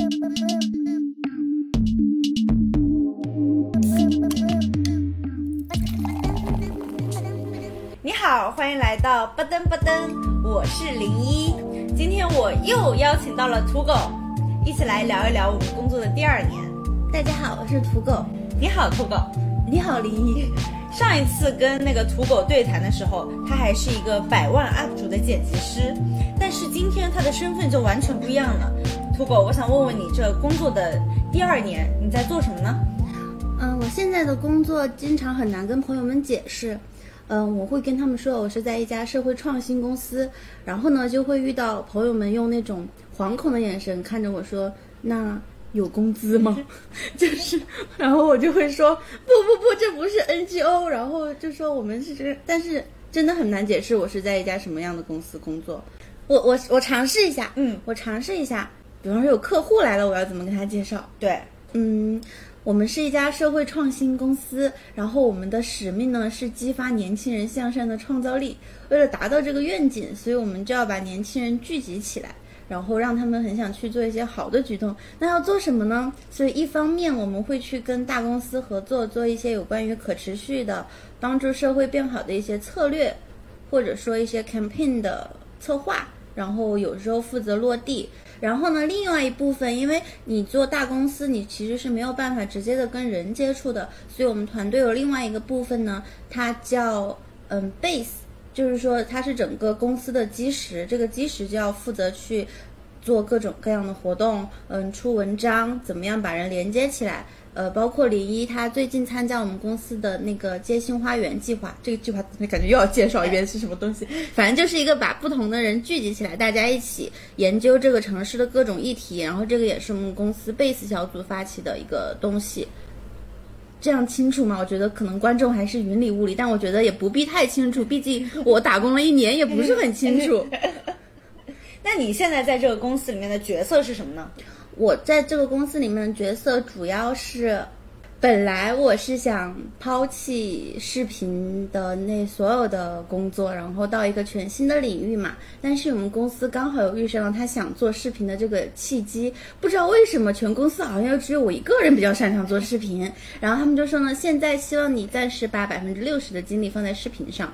你好，欢迎来到吧噔吧噔，我是零一。今天我又邀请到了土狗，一起来聊一聊我们工作的第二年。大家好，我是土狗。你好，土狗。你好，零一。上一次跟那个土狗对谈的时候，他还是一个百万 UP 主的剪辑师，但是今天他的身份就完全不一样了。土狗，我想问问你，这工作的第二年你在做什么呢？嗯，我现在的工作经常很难跟朋友们解释。嗯，我会跟他们说我是在一家社会创新公司，然后呢就会遇到朋友们用那种惶恐的眼神看着我说：“那有工资吗？” 就是，然后我就会说：“不不不，这不是 NGO。”然后就说我们是这，但是真的很难解释我是在一家什么样的公司工作。我我我尝试一下，嗯，我尝试一下，比方说有客户来了，我要怎么跟他介绍？对，嗯。我们是一家社会创新公司，然后我们的使命呢是激发年轻人向上的创造力。为了达到这个愿景，所以我们就要把年轻人聚集起来，然后让他们很想去做一些好的举动。那要做什么呢？所以一方面我们会去跟大公司合作，做一些有关于可持续的、帮助社会变好的一些策略，或者说一些 campaign 的策划，然后有时候负责落地。然后呢，另外一部分，因为你做大公司，你其实是没有办法直接的跟人接触的，所以我们团队有另外一个部分呢，它叫嗯 base，就是说它是整个公司的基石，这个基石就要负责去做各种各样的活动，嗯，出文章，怎么样把人连接起来。呃，包括林一，他最近参加我们公司的那个街心花园计划，这个计划感觉又要介绍一遍是什么东西。反正就是一个把不同的人聚集起来，大家一起研究这个城市的各种议题。然后这个也是我们公司 base 小组发起的一个东西。这样清楚吗？我觉得可能观众还是云里雾里，但我觉得也不必太清楚，毕竟我打工了一年，也不是很清楚。那你现在在这个公司里面的角色是什么呢？我在这个公司里面的角色主要是，本来我是想抛弃视频的那所有的工作，然后到一个全新的领域嘛。但是我们公司刚好有遇上了他想做视频的这个契机，不知道为什么全公司好像又只有我一个人比较擅长做视频。然后他们就说呢，现在希望你暂时把百分之六十的精力放在视频上。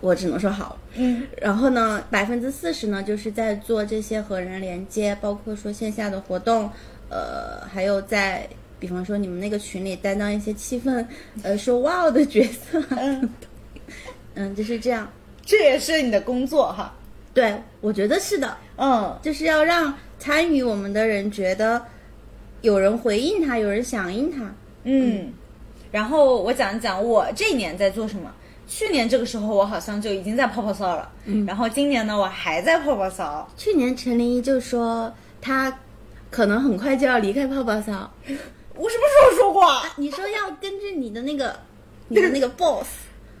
我只能说好，嗯，然后呢，百分之四十呢，就是在做这些和人连接，包括说线下的活动，呃，还有在，比方说你们那个群里担当一些气氛，呃，说哇的角色，嗯，嗯，就是这样，这也是你的工作哈，对，我觉得是的，嗯，就是要让参与我们的人觉得有人回应他，有人响应他，嗯，然后我讲一讲我这一年在做什么。去年这个时候，我好像就已经在泡泡骚了。嗯，然后今年呢，我还在泡泡骚。去年陈琳就说他可能很快就要离开泡泡骚。我什么时候说过？啊你说要根据你的那个 你的那个 boss。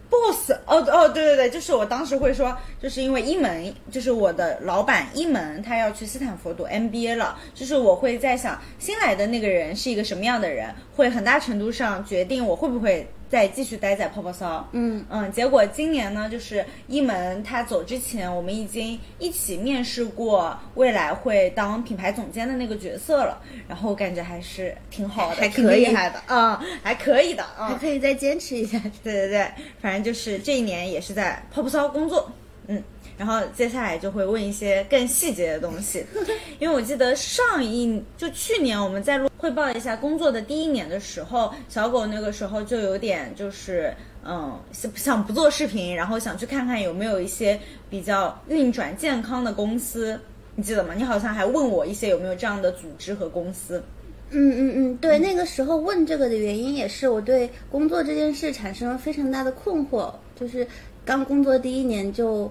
boss 哦哦对对对，就是我当时会说，就是因为一门就是我的老板一门他要去斯坦福读 MBA 了，就是我会在想新来的那个人是一个什么样的人，会很大程度上决定我会不会再继续待在泡泡骚。嗯。嗯，结果今年呢，就是一门他走之前，我们已经一起面试过未来会当品牌总监的那个角色了，然后感觉还是挺好的，还可以。的。啊，还可以的啊，还可以再坚持一下。对对对，反正。就是这一年也是在泡泡骚工作，嗯，然后接下来就会问一些更细节的东西，因为我记得上一就去年我们在录汇报一下工作的第一年的时候，小狗那个时候就有点就是嗯想想不做视频，然后想去看看有没有一些比较运转健康的公司，你记得吗？你好像还问我一些有没有这样的组织和公司。嗯嗯嗯，对，那个时候问这个的原因也是我对工作这件事产生了非常大的困惑，就是刚工作第一年就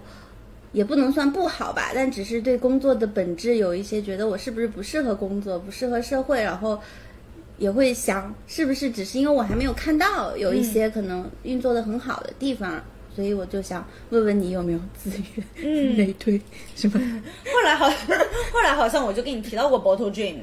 也不能算不好吧，但只是对工作的本质有一些觉得我是不是不适合工作，不适合社会，然后也会想是不是只是因为我还没有看到有一些可能运作的很好的地方，所以我就想问问你有没有资源，嗯，内推是吧？后来好，后来好像我就跟你提到过 Bottle Dream。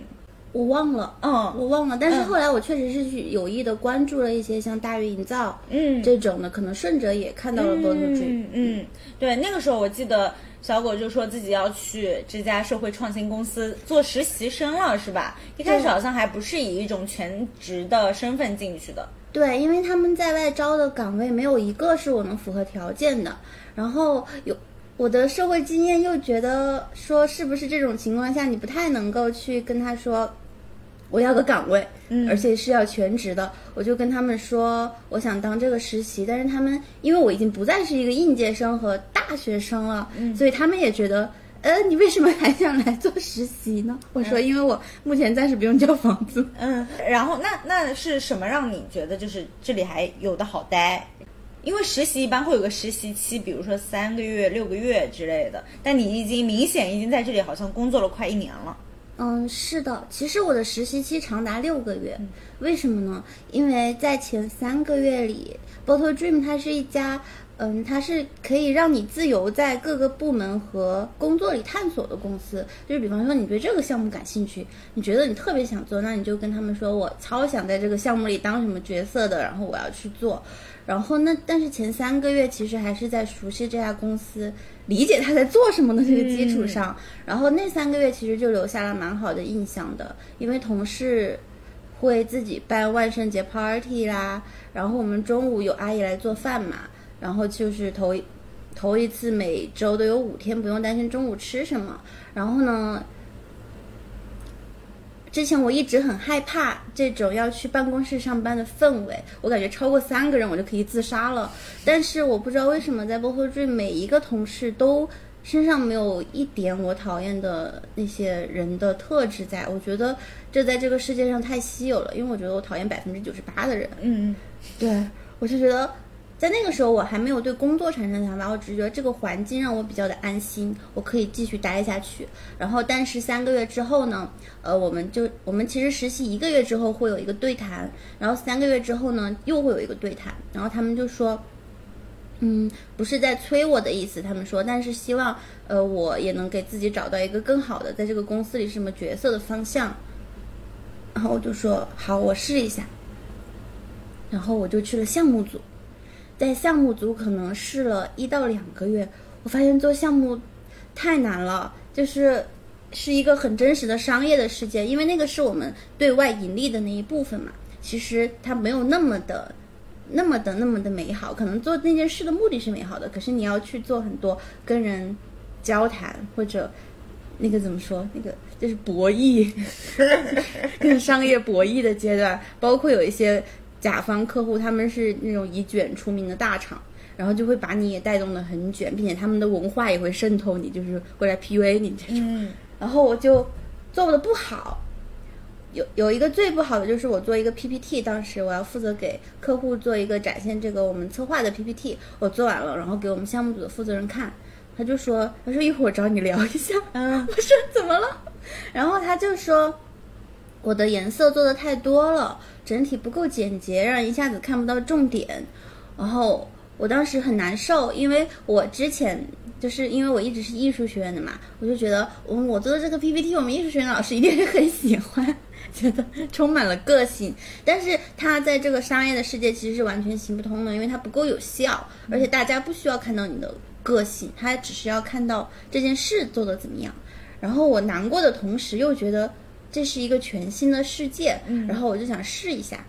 我忘了，嗯我忘了。但是嗯后来我确实是去有意的关注了一些像大鱼营造嗯，这种的，可能顺着也看到了 Boto Dream。嗯嗯，对，那个时候我记得小狗就说自己要去这家社会创新公司做实习生了，是吧？一开始好像还不是以一种全职的身份进去的。对，因为他们在外招的岗位没有一个是我能符合条件的，然后有我的社会经验又觉得说是不是这种情况下你不太能够去跟他说。我要个岗位，嗯而且是要全职的，我就跟他们说我想当这个实习，但是他们因为我已经不再是一个应届生和大学生了，嗯所以他们也觉得，呃，你为什么还想来做实习呢？我说，因为我目前暂时不用交房租。嗯，然后那那是什么让你觉得就是这里还有的好待？因为实习一般会有个实习期，比如说三个月、六个月之类的，但你已经明显已经在这里好像工作了快一年了。嗯，是的，其实我的实习期长达六个月，为什么呢？因为在前三个月里，Bottle Dream 它是一家，嗯，它是可以让你自由在各个部门和工作里探索的公司。就是比方说，你对这个项目感兴趣，你觉得你特别想做，那你就跟他们说，我超想在这个项目里当什么角色的，然后我要去做。然后那但是前三个月其实还是在熟悉这家公司，理解他在做什么的这个基础上，然后那三个月其实就留下了蛮好的印象的，因为同事会自己办万圣节 party 啦，然后我们中午有阿姨来做饭嘛，然后就是头一头一次每周都有五天不用担心中午吃什么，然后呢。之前我一直很害怕这种要去办公室上班的氛围，我感觉超过三个人我就可以自杀了。但是我不知道为什么在 h o Dream 每一个同事都身上没有一点我讨厌的那些人的特质在，我觉得这在这个世界上太稀有了，因为我觉得我讨厌百分之九十八的人。嗯对我就觉得，在那个时候我还没有对工作产生想法，我只是觉得这个环境让我比较的安心，我可以继续待下去。然后，但是三个月之后呢，呃，我们就我们其实实习一个月之后会有一个对谈，然后三个月之后呢又会有一个对谈，然后他们就说。嗯，不是在催我的意思，他们说，但是希望，呃，我也能给自己找到一个更好的，在这个公司里什么角色的方向。然后我就说好，我试一下。然后我就去了项目组，在项目组可能试了一到两个月，我发现做项目太难了，就是是一个很真实的商业的世界，因为那个是我们对外盈利的那一部分嘛，其实它没有那么的。那么的那么的美好，可能做那件事的目的是美好的，可是你要去做很多跟人交谈或者那个怎么说，那个就是博弈，跟商业博弈的阶段，包括有一些甲方客户，他们是那种以卷出名的大厂，然后就会把你也带动的很卷，并且他们的文化也会渗透你，就是会来 PUA 你这种。嗯。然后我就做的不好，有有一个最不好的就是我做一个 PPT，当时我要负责给客户做一个展现这个我们策划的 PPT，我做完了，然后给我们项目组的负责人看，他就说，他说一会儿我找你聊一下，嗯。我说怎么了？然后他就说我的颜色做的太多了，整体不够简洁，让人一下子看不到重点。然后我当时很难受，因为我之前就是因为我一直是艺术学院的嘛，我就觉得我我做的这个 PPT，我们艺术学院老师一定是很喜欢，觉得充满了个性。但是它在这个商业的世界其实是完全行不通的，因为它不够有效，而且大家不需要看到你的个性，他只是要看到这件事做的怎么样。然后我难过的同时又觉得这是一个全新的世界，然后我就想试一下，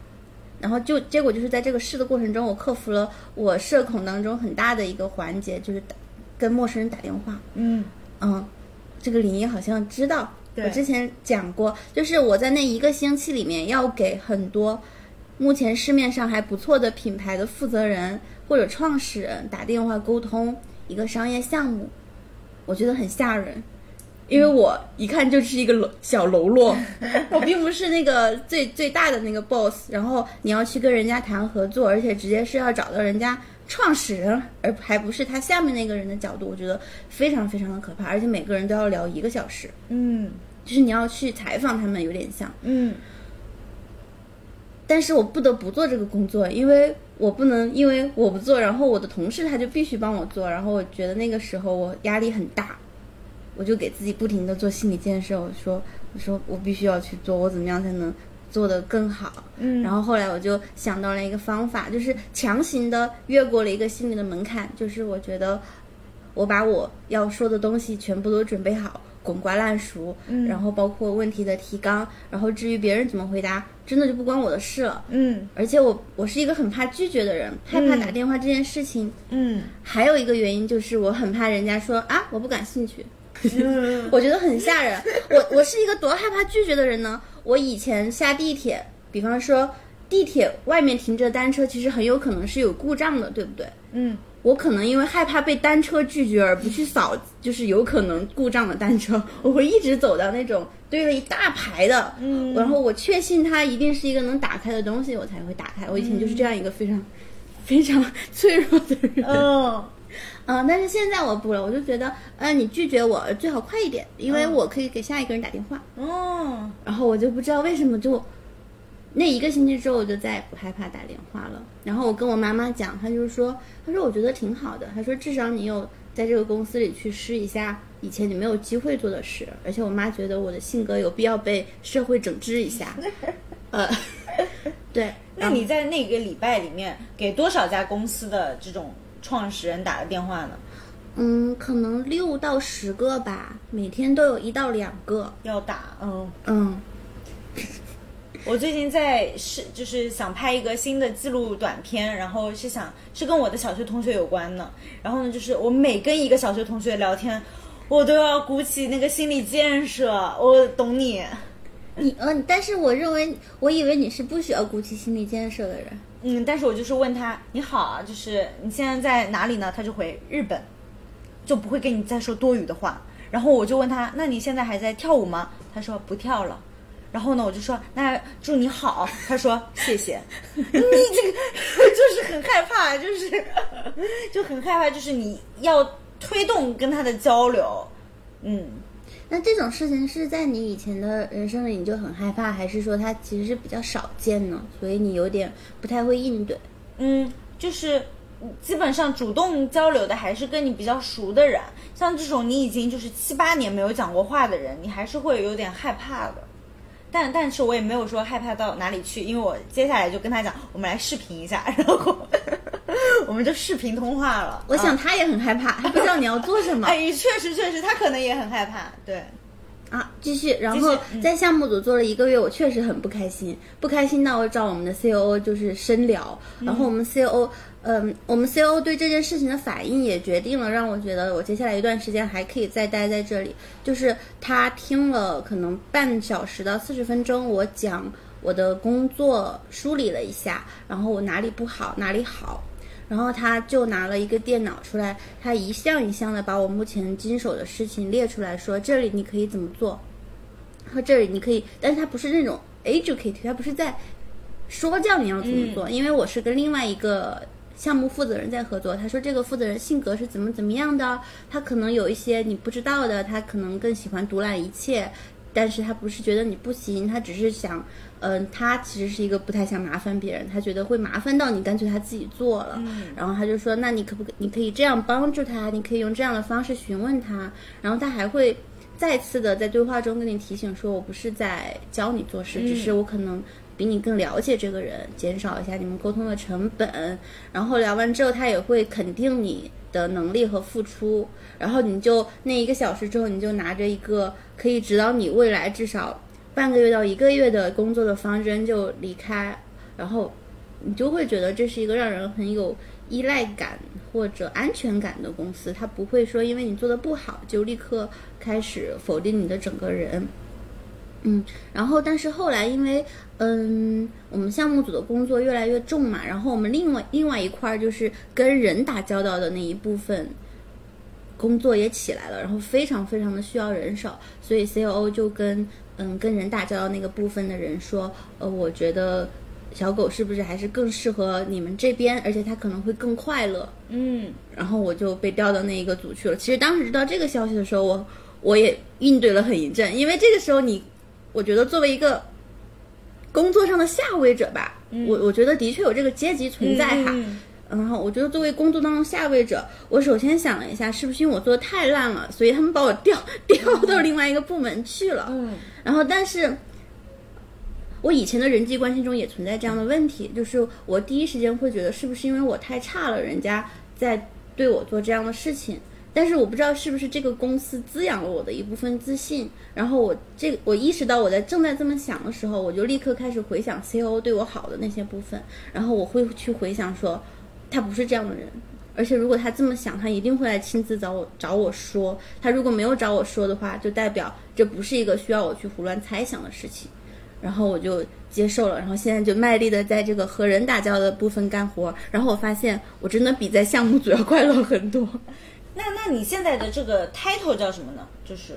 然后就结果就是在这个试的过程中，我克服了我社恐当中很大的一个环节，就是打跟陌生人打电话。嗯嗯，这个林一好像知道，我之前讲过，就是我在那一个星期里面要给很多目前市面上还不错的品牌的负责人或者创始人打电话沟通一个商业项目，我觉得很吓人。因为我一看就是一个喽小喽啰，我并不是那个最最大的那个 boss，然后你要去跟人家谈合作，而且直接是要找到人家创始人，而还不是他下面那个人的角度，我觉得非常非常的可怕，而且每个人都要聊一个小时，嗯。就是你要去采访他们，有点像。嗯。但是我不得不做这个工作，因为我不能因为我不做，然后我的同事他就必须帮我做，然后我觉得那个时候我压力很大，我就给自己不停的做心理建设，我说我说我必须要去做，我怎么样才能做得更好？嗯然后后来我就想到了一个方法，就是强行的越过了一个心理的门槛，就是我觉得我把我要说的东西全部都准备好，滚瓜烂熟，嗯然后包括问题的提纲，然后至于别人怎么回答，真的就不关我的事了。嗯而且我我是一个很怕拒绝的人，害怕嗯打电话这件事情。嗯还有一个原因就是我很怕人家说啊我不感兴趣，嗯 我觉得很吓人。我我是一个多害怕拒绝的人呢。我以前下地铁，比方说地铁外面停着单车，其实很有可能是有故障的，对不对？嗯我可能因为害怕被单车拒绝而不去扫，就是有可能故障的单车，我会一直走到那种堆了一大排的，嗯然后我确信它一定是一个能打开的东西，我才会打开。我以前就是这样一个非常、非常脆弱的人。嗯嗯，但是现在我不了，我就觉得，呃，你拒绝我最好快一点，因为我可以给下一个人打电话。哦，然后我就不知道为什么就那一个星期之后，我就再也不害怕打电话了。然后我跟我妈妈讲，她就说，她说我觉得挺好的，她说至少你有在这个公司里去试一下以前你没有机会做的事，而且我妈觉得我的性格有必要被社会整治一下。呃，对，那你在那个礼拜里面给多少家公司的这种创始人打的电话呢？嗯，可能六到十个吧，每天都有一到两个。要打，嗯。嗯。我最近在是就是想拍一个新的记录短片，然后是想是跟我的小学同学有关的。然后呢，就是我每跟一个小学同学聊天，我都要鼓起那个心理建设。我懂你，你嗯，但是我认为，我以为你是不需要鼓起心理建设的人。嗯，但是我就是问他你好啊，就是你现在在哪里呢？他就回日本，就不会跟你再说多余的话。然后我就问他，那你现在还在跳舞吗？他说不跳了。然后呢，我就说那祝你好。他说谢谢。你这个就是很害怕，就是 就很害怕，就是你要推动跟他的交流。嗯，那这种事情是在你以前的人生里你就很害怕，还是说它其实是比较少见呢？所以你有点不太会应对。嗯，就是基本上主动交流的还是跟你比较熟的人，像这种你已经就是七八年没有讲过话的人，你还是会有点害怕的。但但是我也没有说害怕到哪里去，因为我接下来就跟他讲，我们来视频一下，然后 我们就视频通话了。我想啊他也很害怕，他不知道 你要做什么。哎，确实确实，他可能也很害怕。对，啊，继续，然后嗯在项目组做了一个月，我确实很不开心，不开心到我找我们的 COO 就是深聊，然后我们 COO，嗯，我们 COO 对这件事情的反应也决定了让我觉得我接下来一段时间还可以再待在这里，就是他听了可能半小时到四十分钟，我讲我的工作梳理了一下，然后我哪里不好哪里好。然后他就拿了一个电脑出来，他一项一项的把我目前经手的事情列出来说，这里你可以怎么做，和这里你可以，但是他不是那种 educate，他不是在说教你要怎么做，因为我是跟另外一个项目负责人在合作，他说这个负责人性格是怎么怎么样的，他可能有一些你不知道的，他可能更喜欢独揽一切，但是他不是觉得你不行，他只是想，嗯、他其实是一个不太想麻烦别人，他觉得会麻烦到你，干脆他自己做了。然后他就说，那你可不可你可以这样帮助他，你可以用这样的方式询问他，然后他还会再次的在对话中跟你提醒说，我不是在教你做事，只是我可能。比你更了解这个人，减少一下你们沟通的成本。然后聊完之后，他也会肯定你的能力和付出。然后你就那一个小时之后，你就拿着一个可以指导你未来至少半个月到一个月的工作的方针就离开。然后你就会觉得这是一个让人很有依赖感或者安全感的公司，它不会说因为你做的不好就立刻开始否定你的整个人。嗯，然后但是后来因为嗯，我们项目组的工作越来越重嘛，然后我们另外另外一块就是跟人打交道的那一部分工作也起来了，然后非常非常的需要人手，所以 COO 就跟嗯跟人打交道那个部分的人说，呃，我觉得小狗是不是还是更适合你们这边，而且它可能会更快乐。嗯然后我就被调到那一个组去了。其实当时知道这个消息的时候，我我也应对了很一阵，因为这个时候你，我觉得作为一个工作上的下位者吧，我我觉得的确有这个阶级存在哈。嗯然后我觉得作为工作当中下位者，我首先想了一下，是不是因为我做的太烂了，所以他们把我调调到另外一个部门去了。嗯然后但是。我以前的人际关系中也存在这样的问题，就是我第一时间会觉得是不是因为我太差了，人家在对我做这样的事情。但是我不知道是不是这个公司滋养了我的一部分自信。然后我这我意识到我在正在这么想的时候，我就立刻开始回想 C.O 对我好的那些部分。然后我会去回想说，他不是这样的人。而且如果他这么想，他一定会来亲自找我找我说。他如果没有找我说的话，就代表这不是一个需要我去胡乱猜想的事情。然后我就接受了，然后现在就卖力的在这个和人打交道的部分干活。然后我发现，我真的比在项目组要快乐很多。那那你现在的这个 title 叫什么呢？就是，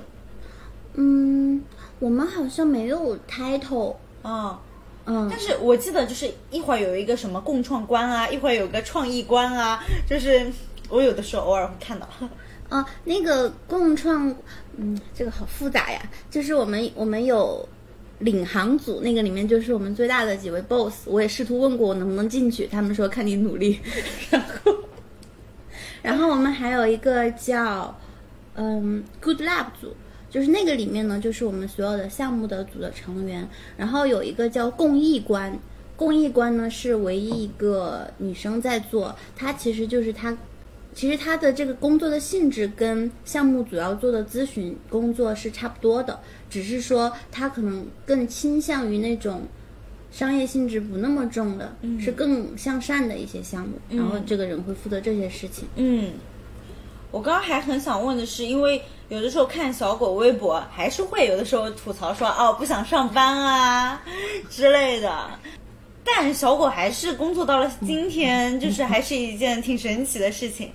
嗯，我们好像没有 title 啊，嗯，但是我记得就是一会儿有一个什么共创关啊，一会儿有个创意关啊，就是我有的时候偶尔会看到。啊，那个共创，嗯，这个好复杂呀。就是我们我们有。领航组那个里面就是我们最大的几位 boss，我也试图问过我能不能进去，他们说看你努力。然后，然后我们还有一个叫嗯 Good Lab 组，就是那个里面呢，就是我们所有的项目的组的成员。然后有一个叫共益官，共益官呢是唯一一个女生在做，她其实就是她。其实他的这个工作的性质跟项目主要做的咨询工作是差不多的，只是说他可能更倾向于那种商业性质不那么重的，是更向善的一些项目。然后这个人会负责这些事情。嗯，我刚刚还很想问的是，因为有的时候看小狗微博，还是会有的时候吐槽说哦不想上班啊之类的，但小狗还是工作到了今天，就是还是一件挺神奇的事情。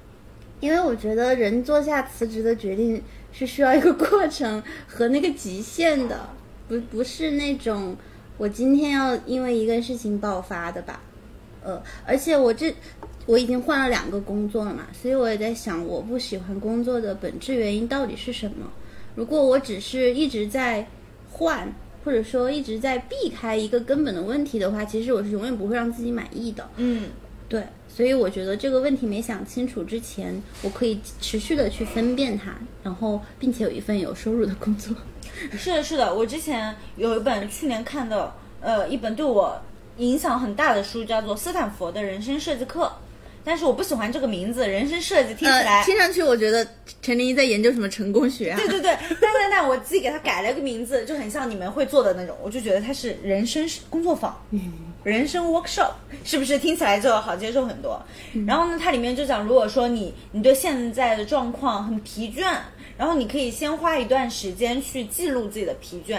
因为我觉得人做下辞职的决定是需要一个过程和那个极限的，不不是那种我今天要因为一个事情爆发的吧？呃，而且我这我已经换了两个工作了嘛，所以我也在想，我不喜欢工作的本质原因到底是什么？如果我只是一直在换，或者说一直在避开一个根本的问题的话，其实我是永远不会让自己满意的。嗯，对。所以我觉得这个问题没想清楚之前，我可以持续的去分辨它，然后并且有一份有收入的工作。是的，是的，我之前有一本去年看的，呃，一本对我影响很大的书，叫做《斯坦福的人生设计课》。但是我不喜欢这个名字，人生设计听起来听上去，我觉得陈琳在研究什么成功学啊？对对 对，但但但我自己给他改了个名字，就很像你们会做的那种，我就觉得它是人生工作坊，人生 workshop，是不是听起来就好接受很多？然后呢，它里面就讲，如果说你你对现在的状况很疲倦，然后你可以先花一段时间去记录自己的疲倦。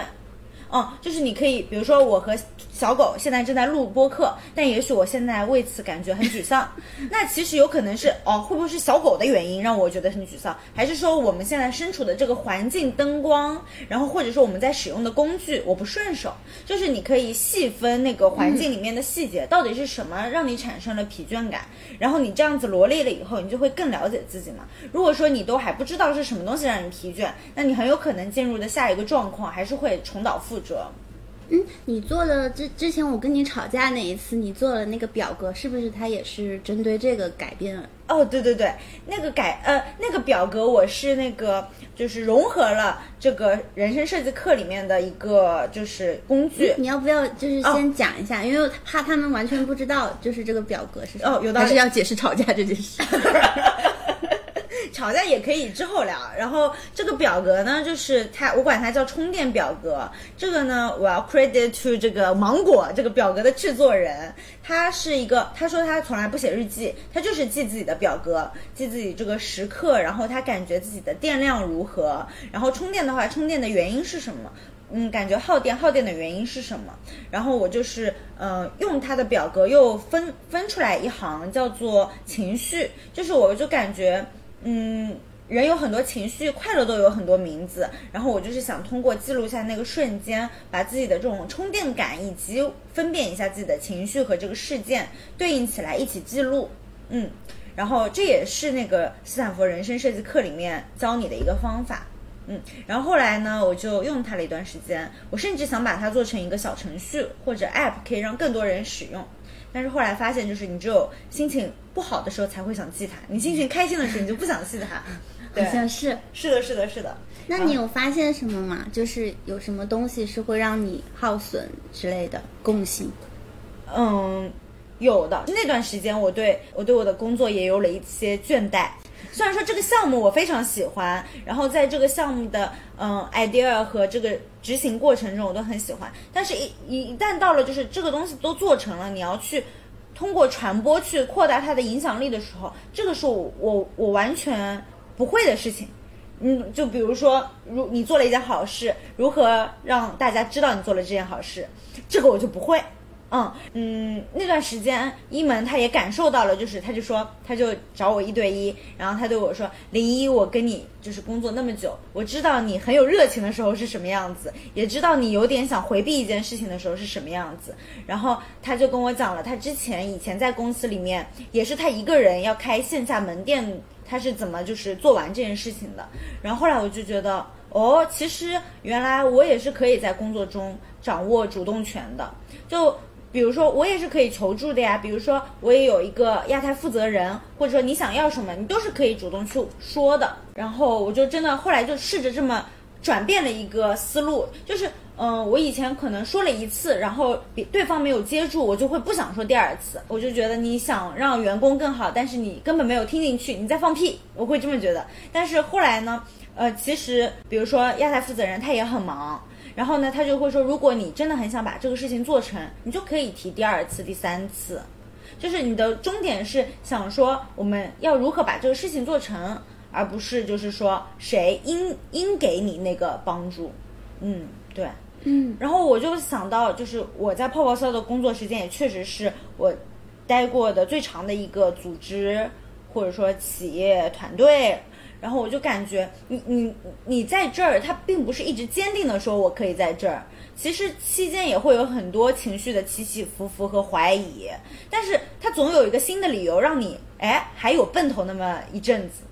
嗯，就是你可以，比如说我和小狗现在正在录播客，但也许我现在为此感觉很沮丧。那其实有可能是哦，会不会是小狗的原因让我觉得很沮丧？还是说我们现在身处的这个环境、灯光，然后或者说我们在使用的工具我不顺手？就是你可以细分那个环境里面的细节，到底是什么让你产生了疲倦感？然后你这样子罗列了以后，你就会更了解自己嘛。如果说你都还不知道是什么东西让你疲倦，那你很有可能进入的下一个状况还是会重蹈覆。嗯，你做的之之前我跟你吵架那一次，你做了那个表格，是不是它也是针对这个改变了？哦，对对对，那个改呃那个表格我是那个就是融合了这个人生设计课里面的一个就是工具。你要不要就是先讲一下？因为怕他们完全不知道就是这个表格是什么。哦，有道理还是要解释吵架这件事。吵架也可以之后聊。然后这个表格呢，就是它，我管它叫充电表格。这个呢，我要 credit to 这个芒果这个表格的制作人。他是一个，他说他从来不写日记，他就是记自己的表格，记自己这个时刻，然后他感觉自己的电量如何，然后充电的话，充电的原因是什么？嗯，感觉耗电，耗电的原因是什么？然后我就是，嗯，用他的表格又分分出来一行，叫做情绪，就是我就感觉。嗯，人有很多情绪，快乐都有很多名字。然后我就是想通过记录下那个瞬间，把自己的这种充电感以及分辨一下自己的情绪和这个事件对应起来一起记录。嗯，然后这也是那个斯坦福人生设计课里面教你的一个方法。嗯，然后后来呢，我就用它了一段时间，我甚至想把它做成一个小程序或者 App，可以让更多人使用。但是后来发现，就是你只有心情不好的时候才会想记它，你心情开心的时候你就不想记它。好像是是的，是的，是的。那你有发现什么吗？就是有什么东西是会让你耗损之类的共性？嗯，有的。那段时间，我对我对我的工作也有了一些倦怠。虽然说这个项目我非常喜欢，然后在这个项目的嗯 idea 和这个执行过程中我都很喜欢，但是一一一旦到了就是这个东西都做成了，你要去通过传播去扩大它的影响力的时候，这个是我我我完全不会的事情。嗯，就比如说，如你做了一件好事，如何让大家知道你做了这件好事，这个我就不会。嗯嗯，那段时间一门他也感受到了，就是他就说，他就找我一对一，然后他对我说：“零一，我跟你就是工作那么久，我知道你很有热情的时候是什么样子，也知道你有点想回避一件事情的时候是什么样子。”然后他就跟我讲了，他之前以前在公司里面也是他一个人要开线下门店，他是怎么就是做完这件事情的。然后后来我就觉得，哦，其实原来我也是可以在工作中掌握主动权的，就。比如说，我也是可以求助的呀。比如说，我也有一个亚太负责人，或者说你想要什么，你都是可以主动去说的。然后我就真的后来就试着这么转变了一个思路，就是嗯，我以前可能说了一次，然后比对方没有接住，我就会不想说第二次。我就觉得你想让员工更好，但是你根本没有听进去，你在放屁，我会这么觉得。但是后来呢，呃，其实比如说亚太负责人他也很忙。然后呢，他就会说，如果你真的很想把这个事情做成，你就可以提第二次、第三次，就是你的终点是想说我们要如何把这个事情做成，而不是就是说谁应应给你那个帮助。嗯，对，嗯。然后我就想到，就是我在泡泡骚的工作时间也确实是我待过的最长的一个组织或者说企业团队。然后我就感觉，你你你在这儿，他并不是一直坚定的说我可以在这儿，其实期间也会有很多情绪的起起伏伏和怀疑，但是他总有一个新的理由让你，哎，还有奔头那么一阵子，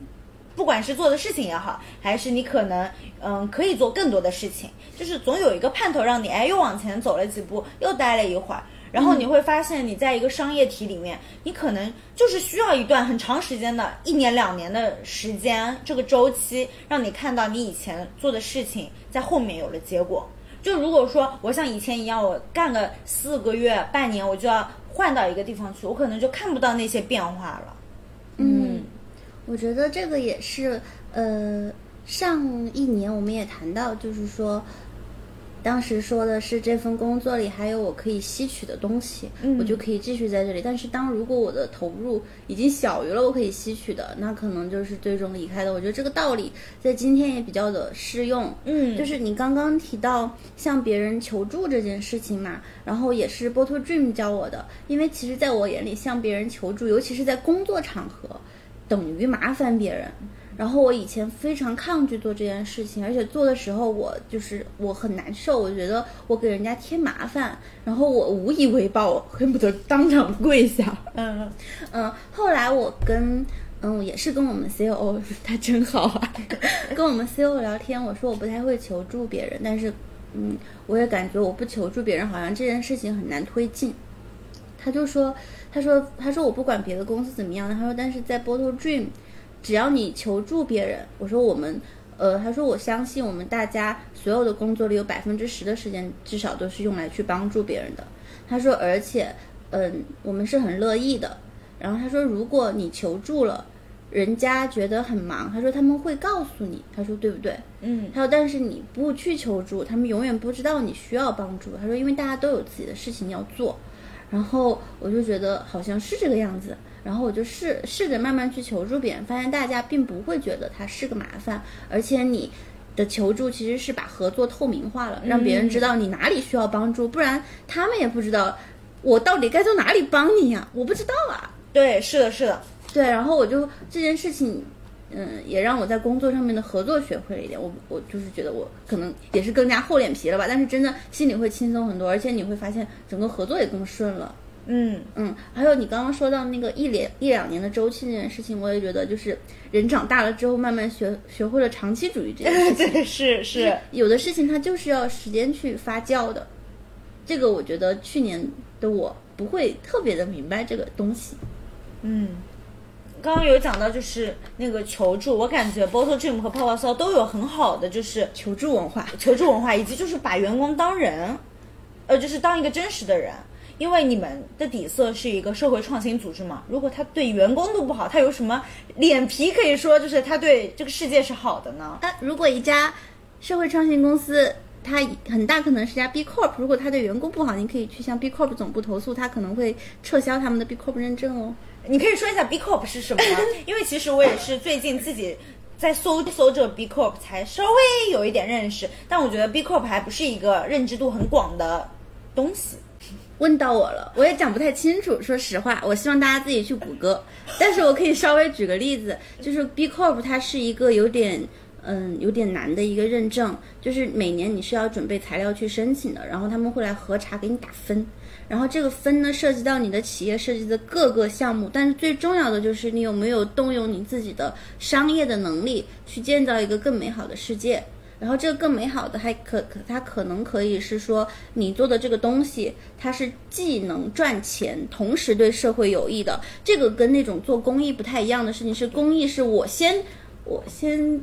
不管是做的事情也好，还是你可能嗯可以做更多的事情，就是总有一个盼头让你，哎，又往前走了几步，又待了一会儿。然后你会发现，你在一个商业体里面，你可能就是需要一段很长时间的一年两年的时间，这个周期让你看到你以前做的事情在后面有了结果。就如果说我像以前一样，我干个四个月、半年，我就要换到一个地方去，我可能就看不到那些变化了。嗯，我觉得这个也是，呃，上一年我们也谈到，就是说。当时说的是这份工作里还有我可以吸取的东西，我就可以继续在这里。但是当如果我的投入已经小于了我可以吸取的，那可能就是最终离开的。我觉得这个道理在今天也比较的适用。嗯，就是你刚刚提到向别人求助这件事情嘛，然后也是波托 Dream 教我的。因为其实在我眼里，向别人求助，尤其是在工作场合，等于麻烦别人。然后我以前非常抗拒做这件事情，而且做的时候我就是我很难受，我觉得我给人家添麻烦，然后我无以为报，恨不得当场跪下。嗯嗯。后来我跟嗯也是跟我们 C O，他真好啊，跟我们 C O 聊天，我说我不太会求助别人，但是嗯我也感觉我不求助别人好像这件事情很难推进。他就说他说他说我不管别的公司怎么样，他说但是在 Bottle Dream。只要你求助别人，我说我们，呃，他说我相信我们大家所有的工作里有百分之十的时间至少都是用来去帮助别人的。他说，而且，嗯，我们是很乐意的。然后他说，如果你求助了，人家觉得很忙，他说他们会告诉你，他说对不对？嗯。他说，但是你不去求助，他们永远不知道你需要帮助。他说，因为大家都有自己的事情要做。然后我就觉得好像是这个样子。然后我就试试着慢慢去求助别人，发现大家并不会觉得它是个麻烦，而且你的求助其实是把合作透明化了，让别人知道你哪里需要帮助，不然他们也不知道我到底该从哪里帮你呀，我不知道啊。对，是的，是的，对。然后我就这件事情，嗯，也让我在工作上面的合作学会了一点。我我就是觉得我可能也是更加厚脸皮了吧，但是真的心里会轻松很多，而且你会发现整个合作也更顺了。嗯嗯，还有你刚刚说到那个一连一两年的周期这件事情，我也觉得就是人长大了之后慢慢学学会了长期主义这件事情。是是，有的事情它就是要时间去发酵的。这个我觉得去年的我不会特别的明白这个东西。嗯，刚刚有讲到就是那个求助，我感觉 Bottle Dream 和泡泡骚都有很好的就是求助文化，求助文化，以及就是把员工当人，呃，就是当一个真实的人。因为你们的底色是一个社会创新组织嘛，如果他对员工都不好，他有什么脸皮可以说就是他对这个世界是好的呢？那，如果一家社会创新公司，它很大可能是家 B Corp，如果他对员工不好，你可以去向 B Corp 总部投诉，他可能会撤销他们的 B Corp 认证哦。你可以说一下 B Corp 是什么吗？因为其实我也是最近自己在搜搜这个 B Corp 才稍微有一点认识，但我觉得 B Corp 还不是一个认知度很广的东西。问到我了，我也讲不太清楚。说实话，我希望大家自己去谷歌。但是我可以稍微举个例子，就是 B Corp 它是一个有点嗯有点难的一个认证，就是每年你是要准备材料去申请的，然后他们会来核查给你打分，然后这个分呢涉及到你的企业设计的各个项目，但是最重要的就是你有没有动用你自己的商业的能力去建造一个更美好的世界。然后这个更美好的还可可，它可能可以是说你做的这个东西，它是既能赚钱，同时对社会有益的。这个跟那种做公益不太一样的事情是，公益是我先我先。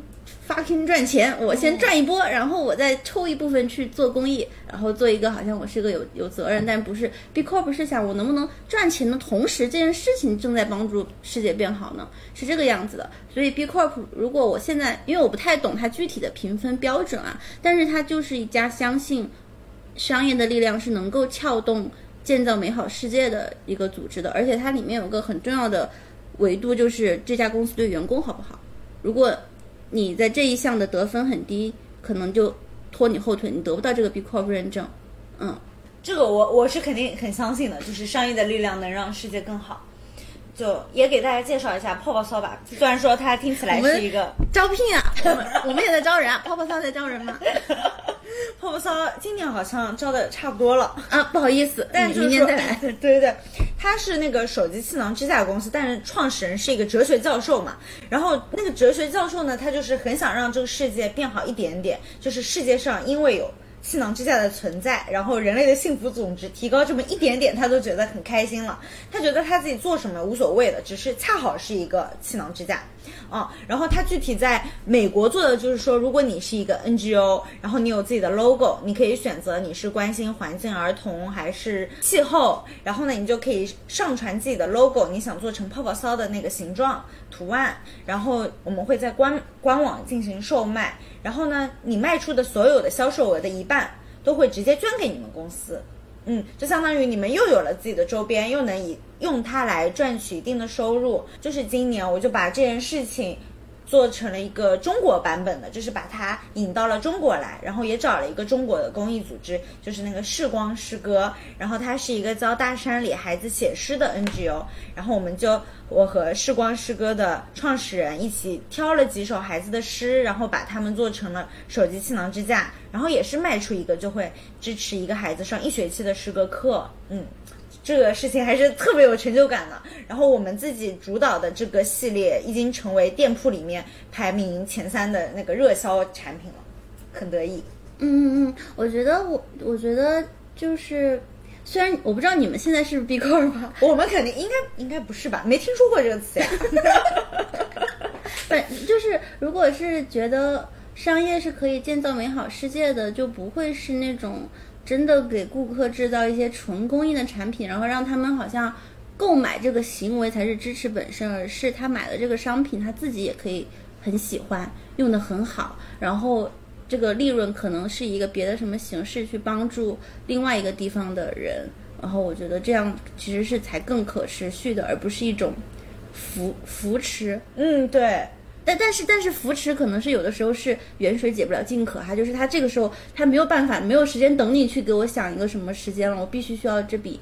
Fucking 赚钱，我先赚一波，然后我再抽一部分去做公益，然后做一个好像我是个有有责任，但不是 B Corp 是想我能不能赚钱的同时，这件事情正在帮助世界变好呢？是这个样子的。所以 B Corp 如果我现在因为我不太懂它具体的评分标准啊，但是它就是一家相信商业的力量是能够撬动建造美好世界的一个组织的，而且它里面有个很重要的维度，就是这家公司对员工好不好？如果你在这一项的得分很低，可能就拖你后腿，你得不到这个 B Corp 认证。嗯，这个我我是肯定很相信的，就是商业的力量能让世界更好。就也给大家介绍一下泡泡骚吧，虽然说它听起来是一个招聘啊，我们我们也在招人啊，泡泡骚在招人吗？泡泡骚今年好像招的差不多了啊，不好意思，但明年再来。对 对对，他是那个手机气囊支架公司，但是创始人是一个哲学教授嘛。然后那个哲学教授呢，他就是很想让这个世界变好一点点，就是世界上因为有。气囊支架的存在，然后人类的幸福总值提高这么一点点，他都觉得很开心了。他觉得他自己做什么无所谓的，只是恰好是一个气囊支架。啊，然后他具体在美国做的就是说，如果你是一个 NGO，然后你有自己的 logo，你可以选择你是关心环境、儿童还是气候，然后呢，你就可以上传自己的 logo，你想做成泡泡骚的那个形状、图案，然后我们会在官官网进行售卖，然后呢，你卖出的所有的销售额的一半都会直接捐给你们公司。嗯，就相当于你们又有了自己的周边，又能以用它来赚取一定的收入。就是今年我就把这件事情。做成了一个中国版本的，就是把它引到了中国来，然后也找了一个中国的公益组织，就是那个视光诗歌，然后它是一个教大山里孩子写诗的 NGO，然后我们就我和视光诗歌的创始人一起挑了几首孩子的诗，然后把它们做成了手机气囊支架，然后也是卖出一个就会支持一个孩子上一学期的诗歌课，嗯。这个事情还是特别有成就感的。然后我们自己主导的这个系列已经成为店铺里面排名前三的那个热销产品了，很得意。嗯嗯嗯，我觉得我我觉得就是，虽然我不知道你们现在是不是 B 科吧，我们肯定应该应该不是吧？没听说过这个词呀。本就是如果是觉得商业是可以建造美好世界的，就不会是那种。真的给顾客制造一些纯公益的产品，然后让他们好像购买这个行为才是支持本身，而是他买了这个商品，他自己也可以很喜欢，用的很好，然后这个利润可能是一个别的什么形式去帮助另外一个地方的人，然后我觉得这样其实是才更可持续的，而不是一种扶扶持。嗯，对。但但是但是扶持可能是有的时候是远水解不了近渴哈，就是他这个时候他没有办法，没有时间等你去给我想一个什么时间了，我必须需要这笔，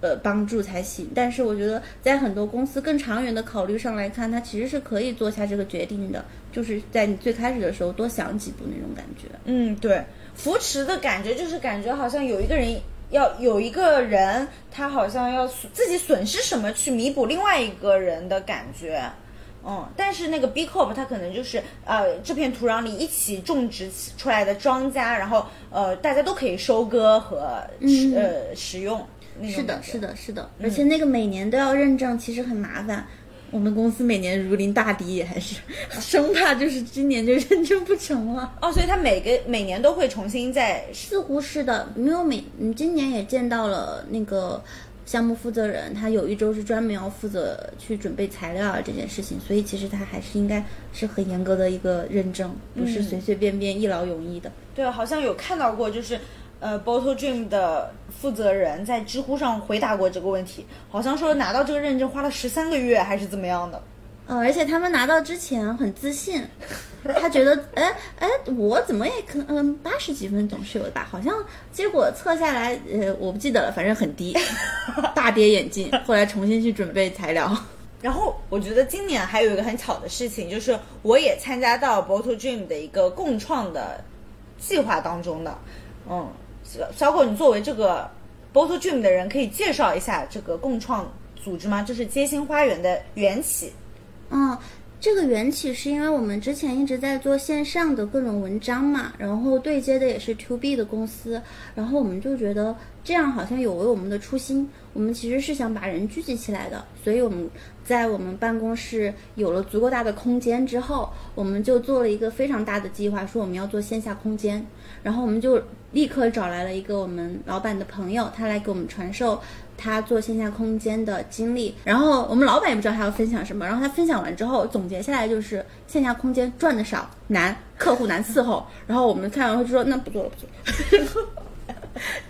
呃帮助才行。但是我觉得在很多公司更长远的考虑上来看，他其实是可以做下这个决定的，就是在你最开始的时候多想几步那种感觉。嗯，对，扶持的感觉就是感觉好像有一个人要有一个人，他好像要自己损失什么去弥补另外一个人的感觉。嗯，但是那个 B Corp 它可能就是呃这片土壤里一起种植出来的庄稼，然后呃大家都可以收割和食呃食用。是的，是的，是的，而且那个每年都要认证，其实很麻烦。我们公司每年如临大敌，还是生怕就是今年就认证不成了。哦，所以他每个每年都会重新再似乎是的，没有每嗯今年也见到了那个项目负责人，他有一周是专门要负责去准备材料啊这件事情，所以其实他还是应该是很严格的一个认证，不是随随便便一劳永逸的。对，好像有看到过，就是呃，Bottle Dream 的负责人在知乎上回答过这个问题，好像说拿到这个认证花了十三个月还是怎么样的。呃，而且他们拿到之前很自信，他觉得，哎哎，我怎么也可能嗯八十几分总是有的吧？好像结果测下来，呃，我不记得了，反正很低，大跌眼镜。后来重新去准备材料。然后我觉得今年还有一个很巧的事情，就是我也参加到 Bottle Dream 的一个共创的计划当中的。嗯，小小狗，你作为这个 Bottle Dream 的人，可以介绍一下这个共创组织吗？就是街心花园的缘起。嗯，这个缘起是因为我们之前一直在做线上的各种文章嘛，然后对接的也是 To B 的公司，然后我们就觉得这样好像有违我们的初心。我们其实是想把人聚集起来的，所以我们在我们办公室有了足够大的空间之后，我们就做了一个非常大的计划，说我们要做线下空间，然后我们就立刻找来了一个我们老板的朋友，他来给我们传授他做线下空间的经历。然后我们老板也不知道他要分享什么，然后他分享完之后总结下来就是线下空间赚的少，难，客户难伺候。然后我们看完后就说那不做了，不做了。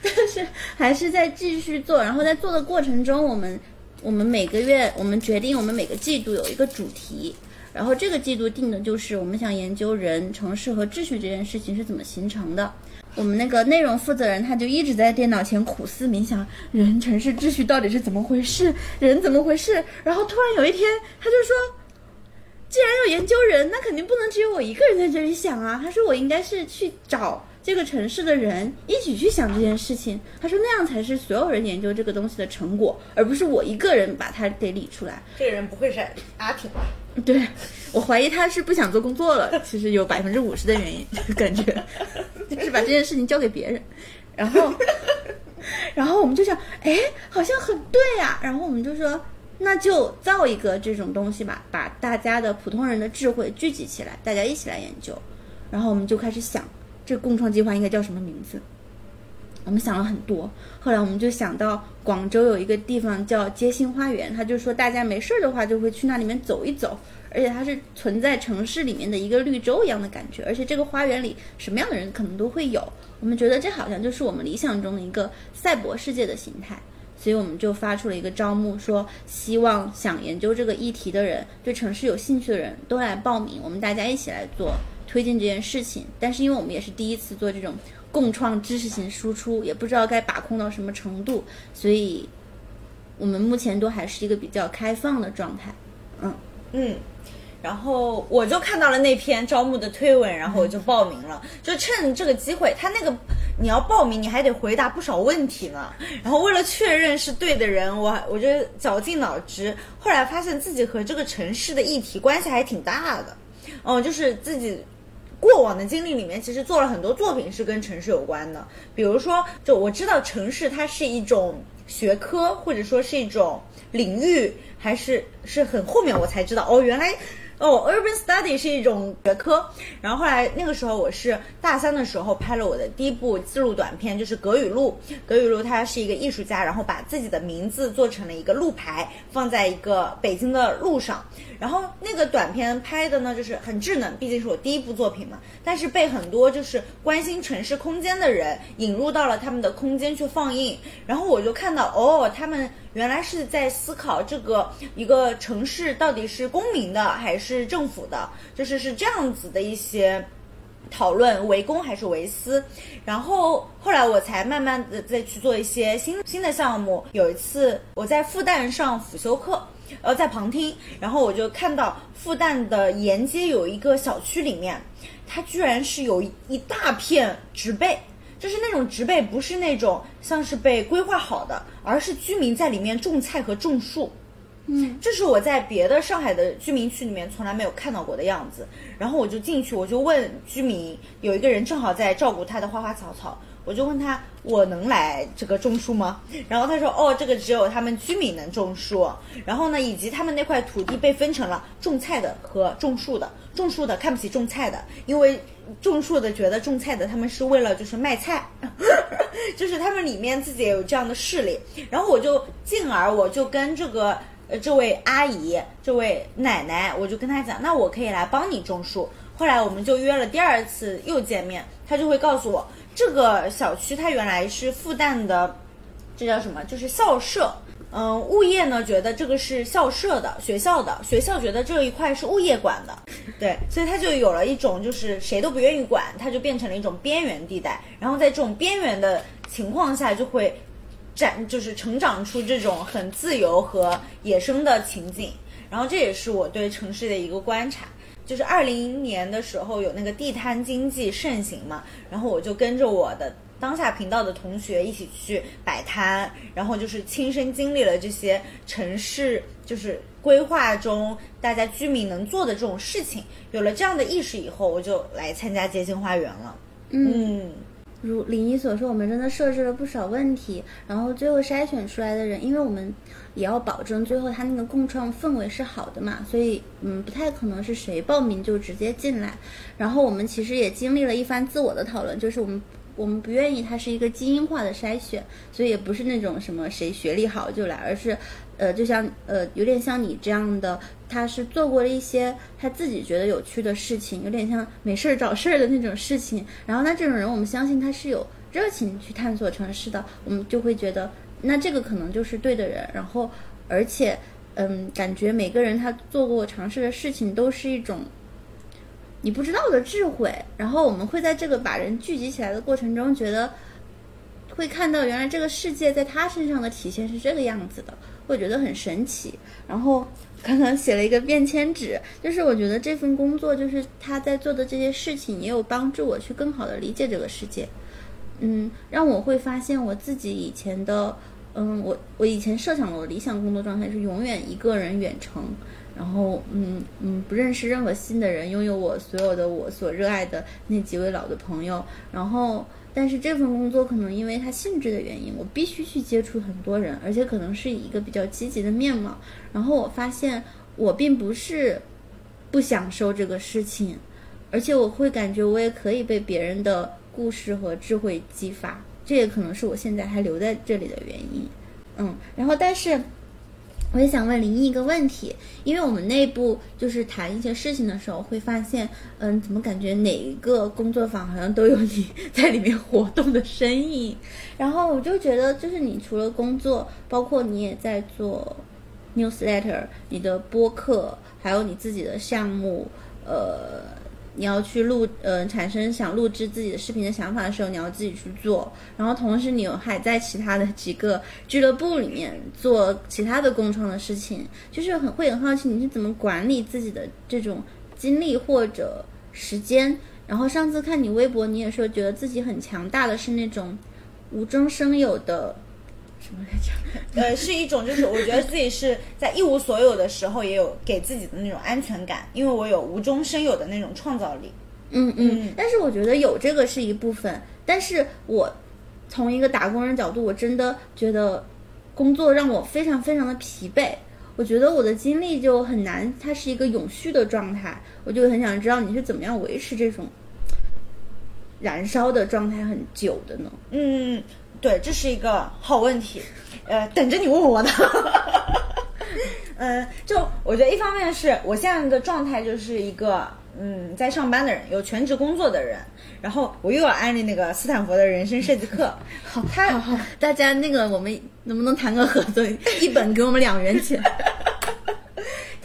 但是还是在继续做，然后在做的过程中，我们我们每个月我们决定我们每个季度有一个主题，然后这个季度定的就是我们想研究人、城市和秩序这件事情是怎么形成的。我们那个内容负责人他就一直在电脑前苦思冥想，人、城市、秩序到底是怎么回事？人怎么回事？然后突然有一天，他就说，既然要研究人，那肯定不能只有我一个人在这里想啊。他说我应该是去找。这个城市的人一起去想这件事情，他说那样才是所有人研究这个东西的成果，而不是我一个人把它给理出来。这个人不会是阿挺吧？对，我怀疑他是不想做工作了。其实有百分之五十的原因，感觉 就是把这件事情交给别人。然后，然后我们就想，哎，好像很对呀。然后我们就说，那就造一个这种东西吧，把大家的普通人的智慧聚集起来，大家一起来研究。然后我们就开始想。这个共创计划应该叫什么名字？我们想了很多，后来我们就想到广州有一个地方叫街心花园，他就说大家没事儿的话就会去那里面走一走，而且它是存在城市里面的一个绿洲一样的感觉，而且这个花园里什么样的人可能都会有。我们觉得这好像就是我们理想中的一个赛博世界的形态，所以我们就发出了一个招募，说希望想研究这个议题的人，对城市有兴趣的人都来报名，我们大家一起来做。推进这件事情，但是因为我们也是第一次做这种共创知识型输出，也不知道该把控到什么程度，所以我们目前都还是一个比较开放的状态。嗯嗯，然后我就看到了那篇招募的推文，然后我就报名了。就趁这个机会，他那个你要报名，你还得回答不少问题呢。然后为了确认是对的人，我我就绞尽脑汁，后来发现自己和这个城市的议题关系还挺大的。哦，就是自己。过往的经历里面，其实做了很多作品是跟城市有关的。比如说，就我知道城市它是一种学科，或者说是一种领域，还是是很后面我才知道哦，原来。哦，Urban Study 是一种学科，然后后来那个时候我是大三的时候拍了我的第一部记录短片，就是葛雨露。葛雨露他是一个艺术家，然后把自己的名字做成了一个路牌，放在一个北京的路上。然后那个短片拍的呢，就是很智能，毕竟是我第一部作品嘛。但是被很多就是关心城市空间的人引入到了他们的空间去放映，然后我就看到哦，他们。原来是在思考这个一个城市到底是公民的还是是政府的，就是是这样子的一些讨论，为公还是为私。然后后来我才慢慢的再去做一些新新的项目。有一次我在复旦上辅修课，呃，在旁听，然后我就看到复旦的沿街有一个小区里面，它居然是有一大片植被。就是那种植被，不是那种像是被规划好的，而是居民在里面种菜和种树。嗯，这是我在别的上海的居民区里面从来没有看到过的样子。然后我就进去，我就问居民，有一个人正好在照顾他的花花草草，我就问他，我能来这个种树吗？然后他说，哦，这个只有他们居民能种树。然后呢，以及他们那块土地被分成了种菜的和种树的。种树的看不起种菜的，因为种树的觉得种菜的他们是为了就是卖菜，就是他们里面自己也有这样的势力。然后我就进而我就跟这个呃这位阿姨、这位奶奶，我就跟她讲，那我可以来帮你种树。后来我们就约了第二次又见面，她就会告诉我。这个小区它原来是复旦的，这叫什么？就是校舍。嗯，物业呢觉得这个是校舍的学校的，学校觉得这一块是物业管的，对，所以它就有了一种就是谁都不愿意管，它就变成了一种边缘地带。然后在这种边缘的情况下，就会展就是成长出这种很自由和野生的情景。然后这也是我对城市的一个观察。就是二零年的时候有那个地摊经济盛行嘛，然后我就跟着我的当下频道的同学一起去摆摊，然后就是亲身经历了这些城市就是规划中大家居民能做的这种事情，有了这样的意识以后，我就来参加街心花园了。嗯。如林一所说，我们真的设置了不少问题，然后最后筛选出来的人，因为我们也要保证最后他那个共创氛围是好的嘛，所以嗯，不太可能是谁报名就直接进来。然后我们其实也经历了一番自我的讨论，就是我们。我们不愿意它是一个基因化的筛选，所以也不是那种什么谁学历好就来，而是，呃，就像呃，有点像你这样的，他是做过了一些他自己觉得有趣的事情，有点像没事儿找事儿的那种事情。然后那这种人，我们相信他是有热情去探索城市的，我们就会觉得那这个可能就是对的人。然后，而且，嗯，感觉每个人他做过尝试的事情都是一种。你不知道的智慧，然后我们会在这个把人聚集起来的过程中，觉得会看到原来这个世界在他身上的体现是这个样子的，会觉得很神奇。然后刚刚写了一个便签纸，就是我觉得这份工作就是他在做的这些事情，也有帮助我去更好的理解这个世界。嗯，让我会发现我自己以前的，嗯，我我以前设想的我理想工作状态是永远一个人远程。然后，嗯嗯，不认识任何新的人，拥有我所有的我所热爱的那几位老的朋友。然后，但是这份工作可能因为它性质的原因，我必须去接触很多人，而且可能是以一个比较积极的面貌。然后我发现，我并不是不享受这个事情，而且我会感觉我也可以被别人的故事和智慧激发。这也可能是我现在还留在这里的原因。嗯，然后但是。我也想问林毅一个问题，因为我们内部就是谈一些事情的时候，会发现，嗯，怎么感觉哪一个工作坊好像都有你 在里面活动的身影？然后我就觉得，就是你除了工作，包括你也在做 newsletter，你的播客，还有你自己的项目，呃。你要去录，呃，产生想录制自己的视频的想法的时候，你要自己去做。然后同时，你还在其他的几个俱乐部里面做其他的共创的事情，就是很会很好奇你是怎么管理自己的这种精力或者时间。然后上次看你微博，你也说觉得自己很强大的是那种无中生有的。什么来着？呃，是一种，就是我觉得自己是在一无所有的时候，也有给自己的那种安全感，因为我有无中生有的那种创造力。嗯嗯。但是我觉得有这个是一部分，但是我从一个打工人角度，我真的觉得工作让我非常非常的疲惫。我觉得我的精力就很难，它是一个永续的状态。我就很想知道你是怎么样维持这种燃烧的状态很久的呢？嗯。对，这是一个好问题，呃，等着你问我呢。嗯，就我觉得一方面是我现在的状态就是一个嗯在上班的人，有全职工作的人，然后我又要安利那个斯坦福的人生设计课。好，好，好，大家那个我们能不能谈个合作，一本给我们两元钱？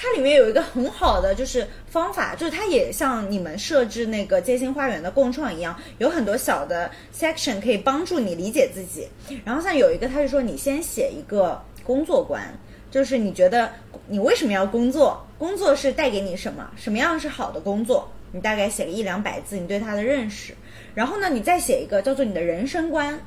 它里面有一个很好的就是方法，就是它也像你们设置那个街心花园的共创一样，有很多小的 section 可以帮助你理解自己。然后像有一个，他是说你先写一个工作观，就是你觉得你为什么要工作，工作是带给你什么，什么样是好的工作，你大概写个一两百字，你对它的认识。然后呢，你再写一个叫做你的人生观，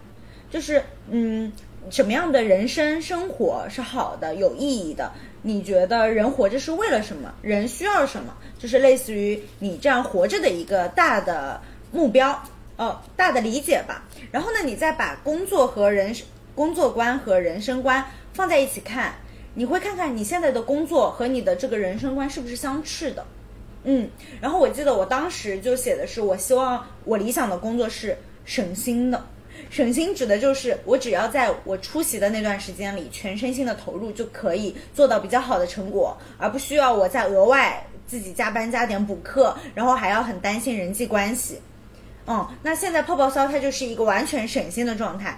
就是嗯。什么样的人生生活是好的、有意义的？你觉得人活着是为了什么？人需要什么？就是类似于你这样活着的一个大的目标。呃大的理解吧。然后呢，你再把工作和人工作观和人生观放在一起看，你会看看你现在的工作和你的这个人生观是不是相斥的。嗯，然后我记得我当时就写的是，我希望我理想的工作是省心的。省心指的就是我只要在我出席的那段时间里全身心的投入，就可以做到比较好的成果，而不需要我再额外自己加班加点补课，然后还要很担心人际关系。嗯，那现在泡泡骚它就是一个完全省心的状态。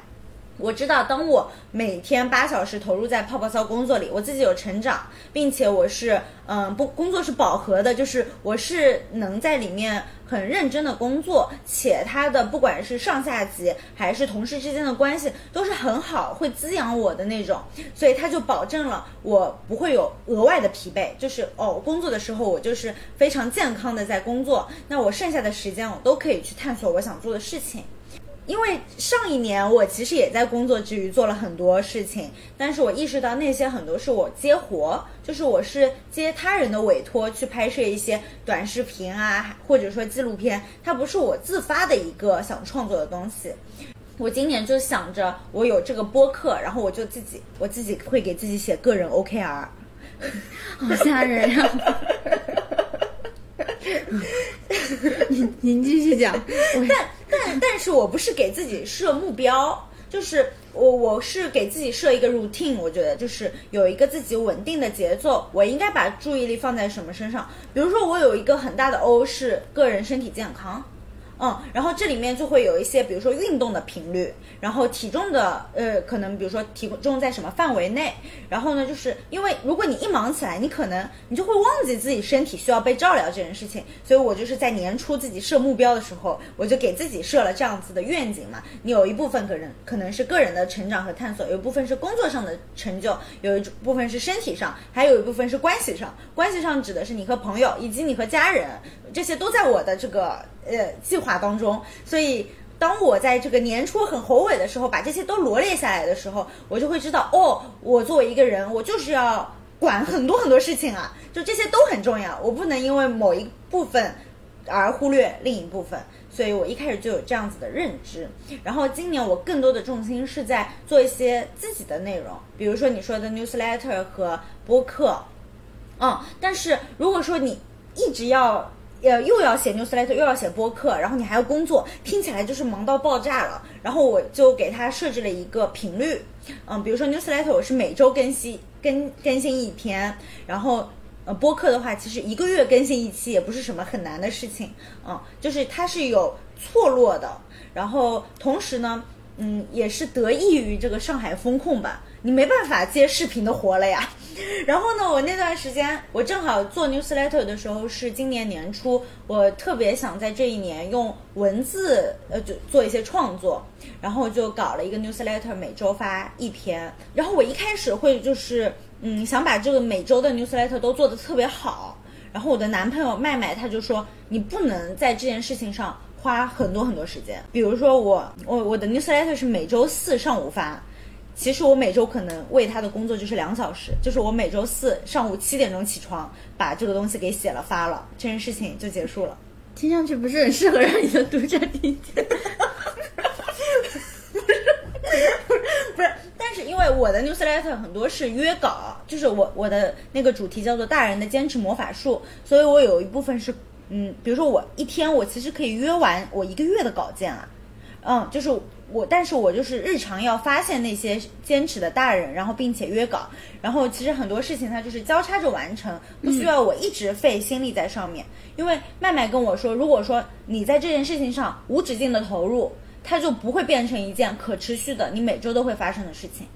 我知道，当我每天八小时投入在泡泡骚工作里，我自己有成长，并且我是嗯不工作是饱和的，就是我是能在里面很认真的工作，且他的不管是上下级还是同事之间的关系都是很好，会滋养我的那种，所以他就保证了我不会有额外的疲惫，就是哦工作的时候我就是非常健康的在工作，那我剩下的时间我都可以去探索我想做的事情。因为上一年我其实也在工作之余做了很多事情，但是我意识到那些很多是我接活，就是我是接他人的委托去拍摄一些短视频啊，或者说纪录片，它不是我自发的一个想创作的东西。我今年就想着我有这个播客，然后我就自己我自己会给自己写个人 OKR，好吓人呀！您您继续讲，但但但是我不是给自己设目标，就是我我是给自己设一个 routine，我觉得就是有一个自己稳定的节奏，我应该把注意力放在什么身上？比如说我有一个很大的 O 是个人身体健康。嗯，然后这里面就会有一些，比如说运动的频率，然后体重的，呃，可能比如说体重在什么范围内，然后呢，就是因为如果你一忙起来，你可能你就会忘记自己身体需要被照料这件事情，所以我就是在年初自己设目标的时候，我就给自己设了这样子的愿景嘛。你有一部分可能可能是个人的成长和探索，有一部分是工作上的成就，有一部分是身体上，还有一部分是关系上。关系上指的是你和朋友以及你和家人，这些都在我的这个。呃，计划当中，所以当我在这个年初很宏伟的时候，把这些都罗列下来的时候，我就会知道，哦，我作为一个人，我就是要管很多很多事情啊，就这些都很重要，我不能因为某一部分而忽略另一部分，所以我一开始就有这样子的认知。然后今年我更多的重心是在做一些自己的内容，比如说你说的 newsletter 和播客，嗯，但是如果说你一直要。呃，又要写 newsletter，又要写播客，然后你还要工作，听起来就是忙到爆炸了。然后我就给他设置了一个频率，嗯，比如说 newsletter 我是每周更新更更新一篇，然后呃播客的话，其实一个月更新一期也不是什么很难的事情，嗯，就是它是有错落的。然后同时呢，嗯，也是得益于这个上海风控吧。你没办法接视频的活了呀，然后呢，我那段时间我正好做 newsletter 的时候是今年年初，我特别想在这一年用文字呃就做一些创作，然后就搞了一个 newsletter，每周发一篇。然后我一开始会就是嗯想把这个每周的 newsletter 都做得特别好，然后我的男朋友麦麦他就说你不能在这件事情上花很多很多时间，比如说我我我的 newsletter 是每周四上午发。其实我每周可能为他的工作就是两小时，就是我每周四上午七点钟起床，把这个东西给写了发了，这件事情就结束了。听上去不是很适合让你的读者听见。不是，不是，但是因为我的 newsletter 很多是约稿，就是我我的那个主题叫做大人的坚持魔法术，所以我有一部分是，嗯，比如说我一天我其实可以约完我一个月的稿件啊，嗯，就是。我，但是我就是日常要发现那些坚持的大人，然后并且约稿，然后其实很多事情它就是交叉着完成，不需要我一直费心力在上面。因为麦麦跟我说，如果说你在这件事情上无止境的投入，它就不会变成一件可持续的，你每周都会发生的事情。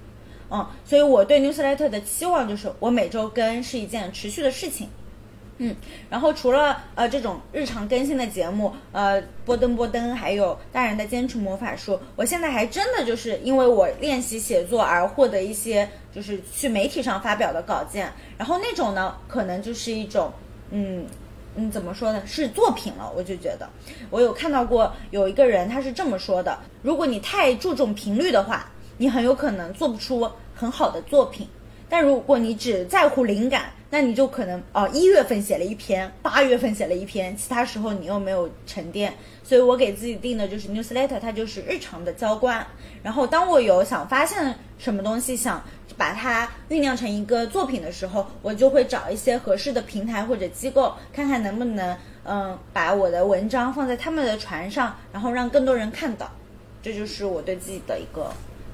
嗯，所以我对 newsletter 的期望就是我每周更是一件持续的事情。嗯，然后除了呃这种日常更新的节目，呃波登波登，还有大人的坚持魔法书，我现在还真的就是因为我练习写作而获得一些就是去媒体上发表的稿件，然后那种呢可能就是一种嗯嗯怎么说呢是作品了，我就觉得我有看到过有一个人他是这么说的，如果你太注重频率的话，你很有可能做不出很好的作品。但如果你只在乎灵感，那你就可能哦一月份写了一篇，八月份写了一篇，其他时候你又没有沉淀。所以我给自己定的就是 newsletter，它就是日常的浇灌。然后当我有想发现什么东西，想把它酝酿成一个作品的时候，我就会找一些合适的平台或者机构，看看能不能嗯把我的文章放在他们的船上，然后让更多人看到。这就是我对自己的一个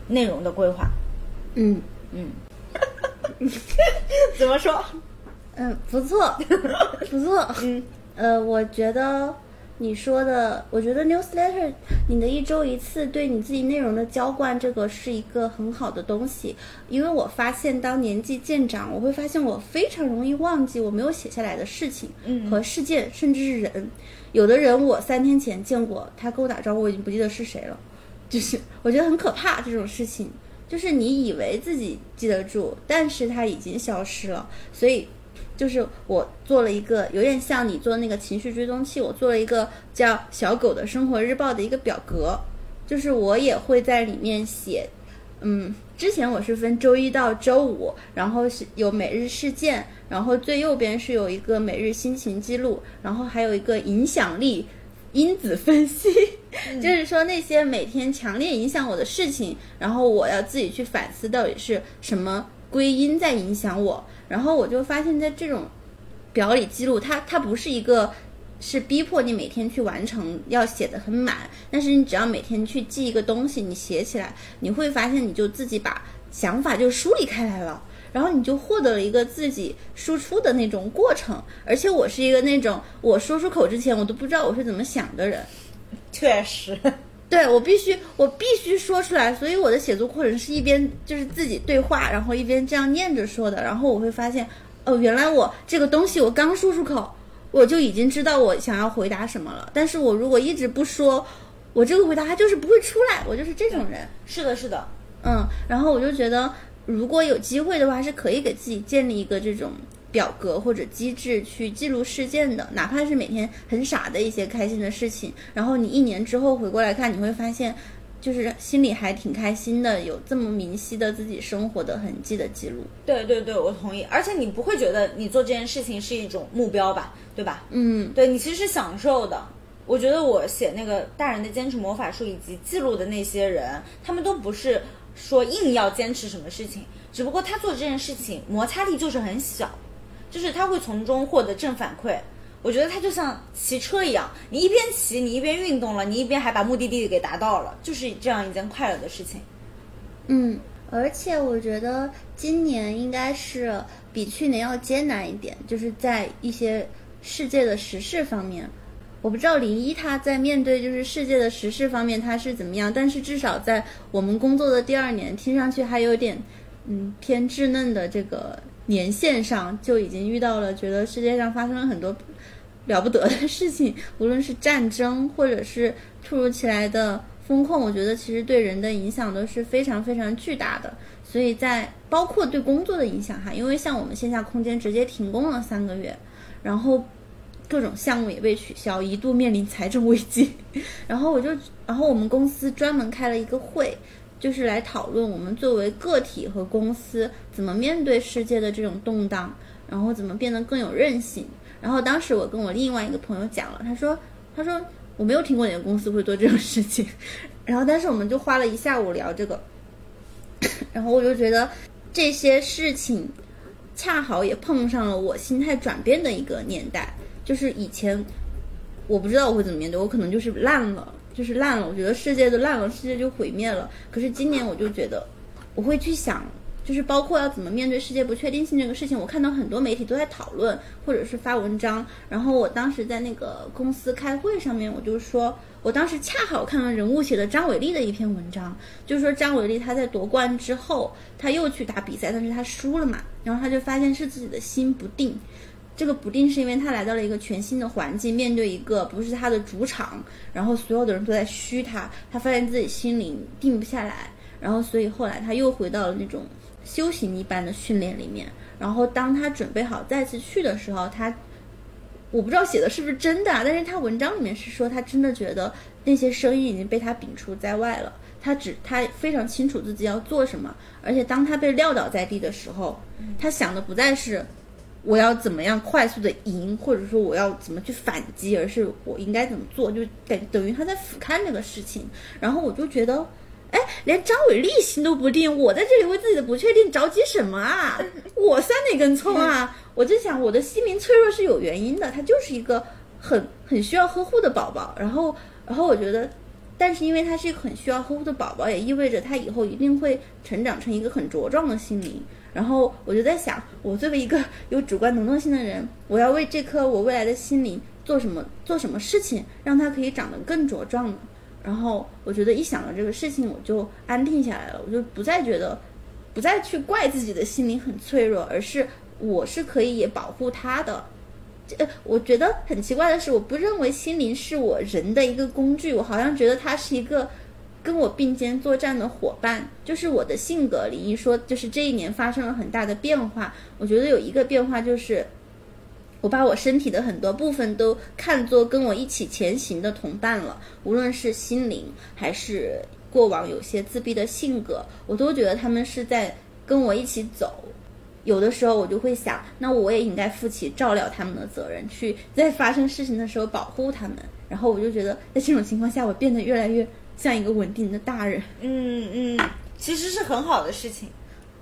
内容的规划。嗯嗯，怎么说？嗯，不错，不错。嗯，呃，我觉得你说的，我觉得 newsletter 你的一周一次对你自己内容的浇灌，这个是一个很好的东西。因为我发现，当年纪渐长，我会发现我非常容易忘记我没有写下来的事情嗯和事件，甚至是人。有的人我三天前见过，他跟我打招呼，我已经不记得是谁了。就是我觉得很可怕这种事情，就是你以为自己记得住，但是它已经消失了。所以，就是我做了一个有点像你做那个情绪追踪器，我做了一个叫“小狗的生活日报”的一个表格，就是我也会在里面写，嗯，之前我是分周一到周五，然后是有每日事件，然后最右边是有一个每日心情记录，然后还有一个影响力因子分析，就是说那些每天强烈影响我的事情，然后我要自己去反思到底是什么归因在影响我，然后我就发现，在这种表里记录，它它不是一个。是逼迫你每天去完成，要写的很满。但是你只要每天去记一个东西，你写起来，你会发现你就自己把想法就梳理开来了，然后你就获得了一个自己输出的那种过程。而且我是一个那种我说出口之前我都不知道我是怎么想的人，确实，对我必须我必须说出来，所以我的写作过程是一边就是自己对话，然后一边这样念着说的，然后我会发现，哦，原来我这个东西我刚说出口。我就已经知道我想要回答什么了，但是我如果一直不说，我这个回答它就是不会出来，我就是这种人。是的，是的，嗯，然后我就觉得，如果有机会的话，是可以给自己建立一个这种表格或者机制去记录事件的，哪怕是每天很傻的一些开心的事情，然后你一年之后回过来看，你会发现，就是心里还挺开心的，有这么明晰的自己生活的痕迹的记录。对对对，我同意。而且你不会觉得你做这件事情是一种目标吧？对吧？嗯，对你其实是享受的。我觉得我写那个大人的坚持魔法书以及记录的那些人，他们都不是说硬要坚持什么事情，只不过他做这件事情摩擦力就是很小，就是他会从中获得正反馈。我觉得他就像骑车一样，你一边骑，你一边运动了，你一边还把目的地给达到了，就是这样一件快乐的事情。嗯，而且我觉得今年应该是比去年要艰难一点，就是在一些世界的时事方面。我不知道林一他在面对就是世界的时事方面他是怎么样，但是至少在我们工作的第二年，听上去还有点嗯偏稚嫩的这个年限上，就已经遇到了觉得世界上发生了很多了不得的事情，无论是战争或者是突如其来的风控，我觉得其实对人的影响都是非常非常巨大的。所以在包括对工作的影响哈，因为像我们线下空间直接停工了三个月，然后各种项目也被取消，一度面临财政危机。然后我就，然后我们公司专门开了一个会，就是来讨论我们作为个体和公司怎么面对世界的这种动荡，然后怎么变得更有韧性。然后当时我跟我另外一个朋友讲了，他说，他说我没有听过哪个公司会做这种事情。然后但是我们就花了一下午聊这个。然后我就觉得这些事情恰好也碰上了我心态转变的一个年代，就是以前我不知道我会怎么面对，我可能就是烂了，就是烂了，我觉得世界都烂了，世界就毁灭了。可是今年我就觉得我会去想，就是包括要怎么面对世界不确定性这个事情，我看到很多媒体都在讨论或者是发文章，然后我当时在那个公司开会上面，我就说。我当时恰好看了人物写的张伟丽的一篇文章，就是说张伟丽她在夺冠之后，她又去打比赛，但是她输了嘛，然后她就发现是自己的心不定，这个不定是因为他来到了一个全新的环境，面对一个不是他的主场，然后所有的人都在嘘他，他发现自己心里定不下来，然后所以后来他又回到了那种修行一般的训练里面，然后当他准备好再次去的时候，他。我不知道写的是不是真的，但是他文章里面是说他真的觉得那些声音已经被他摒除在外了，他只他非常清楚自己要做什么，而且当他被撂倒在地的时候，他想的不再是我要怎么样快速的赢，或者说我要怎么去反击，而是我应该怎么做，就等等于他在俯瞰这个事情。然后我就觉得，哎，连张伟丽心都不定，我在这里为自己的不确定着急什么啊？我算哪根葱啊？我就想，我的心灵脆弱是有原因的，他就是一个很很需要呵护的宝宝。然后，然后我觉得。但是因为他是一个很需要呵护的宝宝，也意味着他以后一定会成长成一个很茁壮的心灵。然后我就在想，我作为一个有主观能动性的人，我要为这颗我未来的心灵做什么做什么事情，让它可以长得更茁壮呢？然后我觉得一想到这个事情，我就安定下来了，我就不再觉得，不再去怪自己的心灵很脆弱，而是我是可以也保护他的。呃，我觉得很奇怪的是，我不认为心灵是我人的一个工具，我好像觉得它是一个跟我并肩作战的伙伴。就是我的性格里一说，就是这一年发生了很大的变化。我觉得有一个变化就是，我把我身体的很多部分都看作跟我一起前行的同伴了，无论是心灵还是过往有些自闭的性格，我都觉得他们是在跟我一起走。有的时候我就会想，那我也应该负起照料他们的责任，去在发生事情的时候保护他们。然后我就觉得，在这种情况下，我变得越来越像一个稳定的大人。嗯嗯，其实是很好的事情。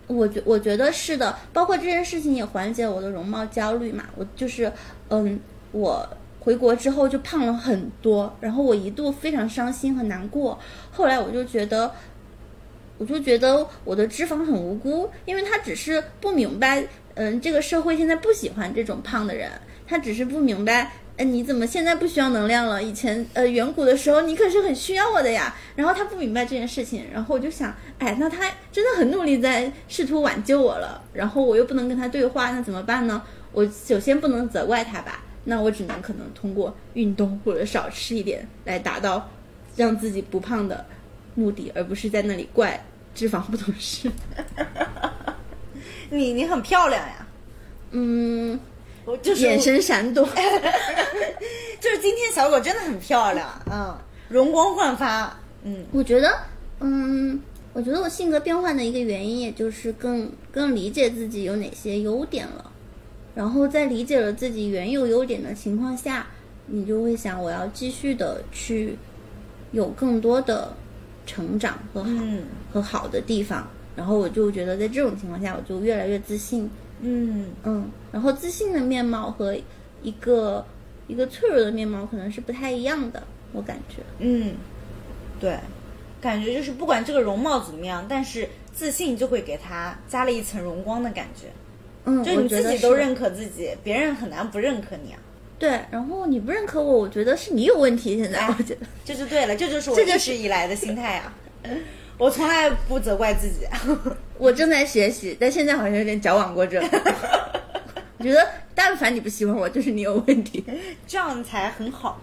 我觉我觉得是的，包括这件事情也缓解我的容貌焦虑嘛。我就是，嗯，我回国之后就胖了很多，然后我一度非常伤心和难过。后来我就觉得。我就觉得我的脂肪很无辜，因为他只是不明白，嗯，这个社会现在不喜欢这种胖的人，他只是不明白，嗯，你怎么现在不需要能量了？以前，呃，远古的时候你可是很需要我的呀。然后他不明白这件事情，然后我就想，哎，那他真的很努力在试图挽救我了，然后我又不能跟他对话，那怎么办呢？我首先不能责怪他吧，那我只能可能通过运动或者少吃一点来达到让自己不胖的。目的，而不是在那里怪脂肪不懂事。你你很漂亮呀，嗯，我就是眼神闪躲。就是今天小狗真的很漂亮，嗯，容光焕发。嗯，我觉得，嗯，我觉得我性格变换的一个原因，也就是更更理解自己有哪些优点了。然后在理解了自己原有优点的情况下，你就会想，我要继续的去有更多的。成长和好和好的地方，然后我就觉得在这种情况下，我就越来越自信。嗯嗯，然后自信的面貌和一个一个脆弱的面貌可能是不太一样的，我感觉。嗯，对，感觉就是不管这个容貌怎么样，但是自信就会给他加了一层荣光的感觉。嗯，就你自己都认可自己，别人很难不认可你啊。对，然后你不认可我，我觉得是你有问题。现在我觉得这就对了，这就是我一直以来的心态啊。我从来不责怪自己。我正在学习，但现在好像有点矫枉过正。我 觉得，但凡你不喜欢我，就是你有问题，这样才很好。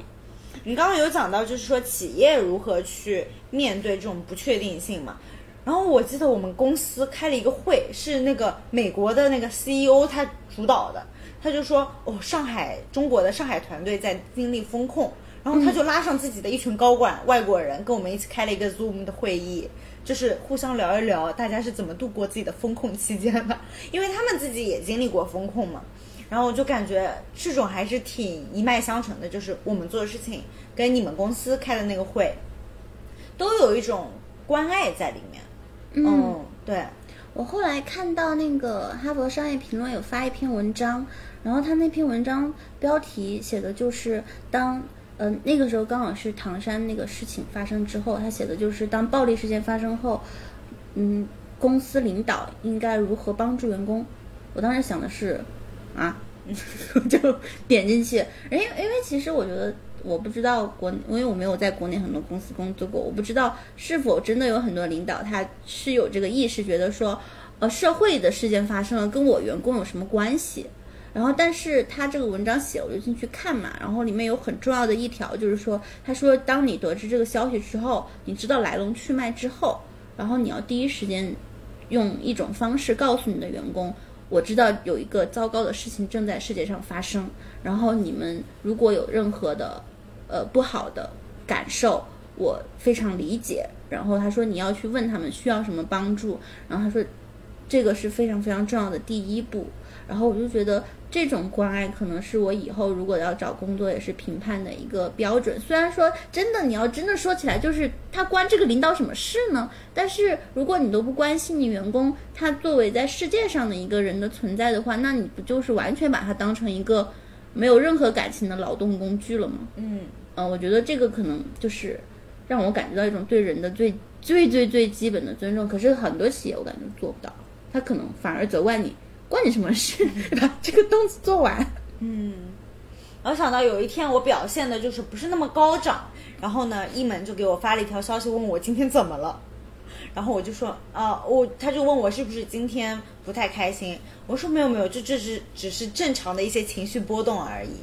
你刚刚有讲到，就是说企业如何去面对这种不确定性嘛？然后我记得我们公司开了一个会，是那个美国的那个 CEO 他主导的。他就说：“哦，上海中国的上海团队在经历风控，然后他就拉上自己的一群高管，外国人跟我们一起开了一个 Zoom 的会议，就是互相聊一聊大家是怎么度过自己的风控期间的，因为他们自己也经历过风控嘛。然后我就感觉这种还是挺一脉相承的，就是我们做的事情跟你们公司开的那个会，都有一种关爱在里面。嗯，对。我后来看到那个哈佛商业评论有发一篇文章。”然后他那篇文章标题写的就是当，嗯，那个时候刚好是唐山那个事情发生之后，他写的就是当暴力事件发生后，嗯，公司领导应该如何帮助员工。我当时想的是，啊，就点进去，因为因为其实我觉得我不知道国，因为我没有在国内很多公司工作过，我不知道是否真的有很多领导他是有这个意识，觉得说，呃，社会的事件发生了，跟我员工有什么关系？然后，但是他这个文章写，我就进去看嘛。然后里面有很重要的一条，就是说，他说，当你得知这个消息之后，你知道来龙去脉之后，然后你要第一时间用一种方式告诉你的员工，我知道有一个糟糕的事情正在世界上发生。然后你们如果有任何的呃不好的感受，我非常理解。然后他说你要去问他们需要什么帮助，然后他说这个是非常非常重要的第一步。然后我就觉得这种关爱可能是我以后如果要找工作也是评判的一个标准。虽然说真的，你要真的说起来，就是他关这个领导什么事呢？但是如果你都不关心你员工他作为在世界上的一个人的存在的话，那你不就是完全把他当成一个没有任何感情的劳动工具了吗？嗯嗯，我觉得这个可能就是让我感觉到一种对人的最最最最基本的尊重。可是很多企业我感觉做不到，他可能反而责怪你。关你什么事？把这个东西做完。嗯，我想到有一天我表现的就是不是那么高涨，然后呢，一门就给我发了一条消息问我今天怎么了，然后我就说啊，我他就问我是不是今天不太开心，我说没有没有，这这是只是正常的一些情绪波动而已。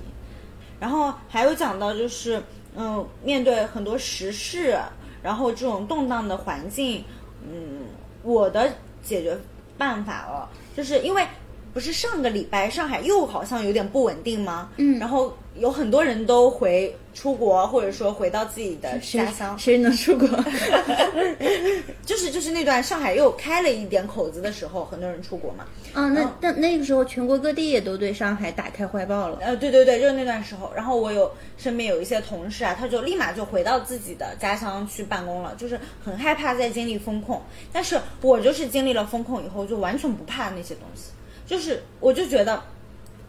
然后还有讲到就是嗯，面对很多时事，然后这种动荡的环境，嗯，我的解决办法哦，就是因为。不是上个礼拜上海又好像有点不稳定吗？嗯，然后有很多人都回出国，或者说回到自己的家乡。谁能出国？就是就是那段上海又开了一点口子的时候，很多人出国嘛。啊，那那那个时候全国各地也都对上海打开怀抱了。呃，对对对，就是那段时候。然后我有身边有一些同事啊，他就立马就回到自己的家乡去办公了，就是很害怕再经历风控。但是我就是经历了风控以后，就完全不怕那些东西。就是，我就觉得，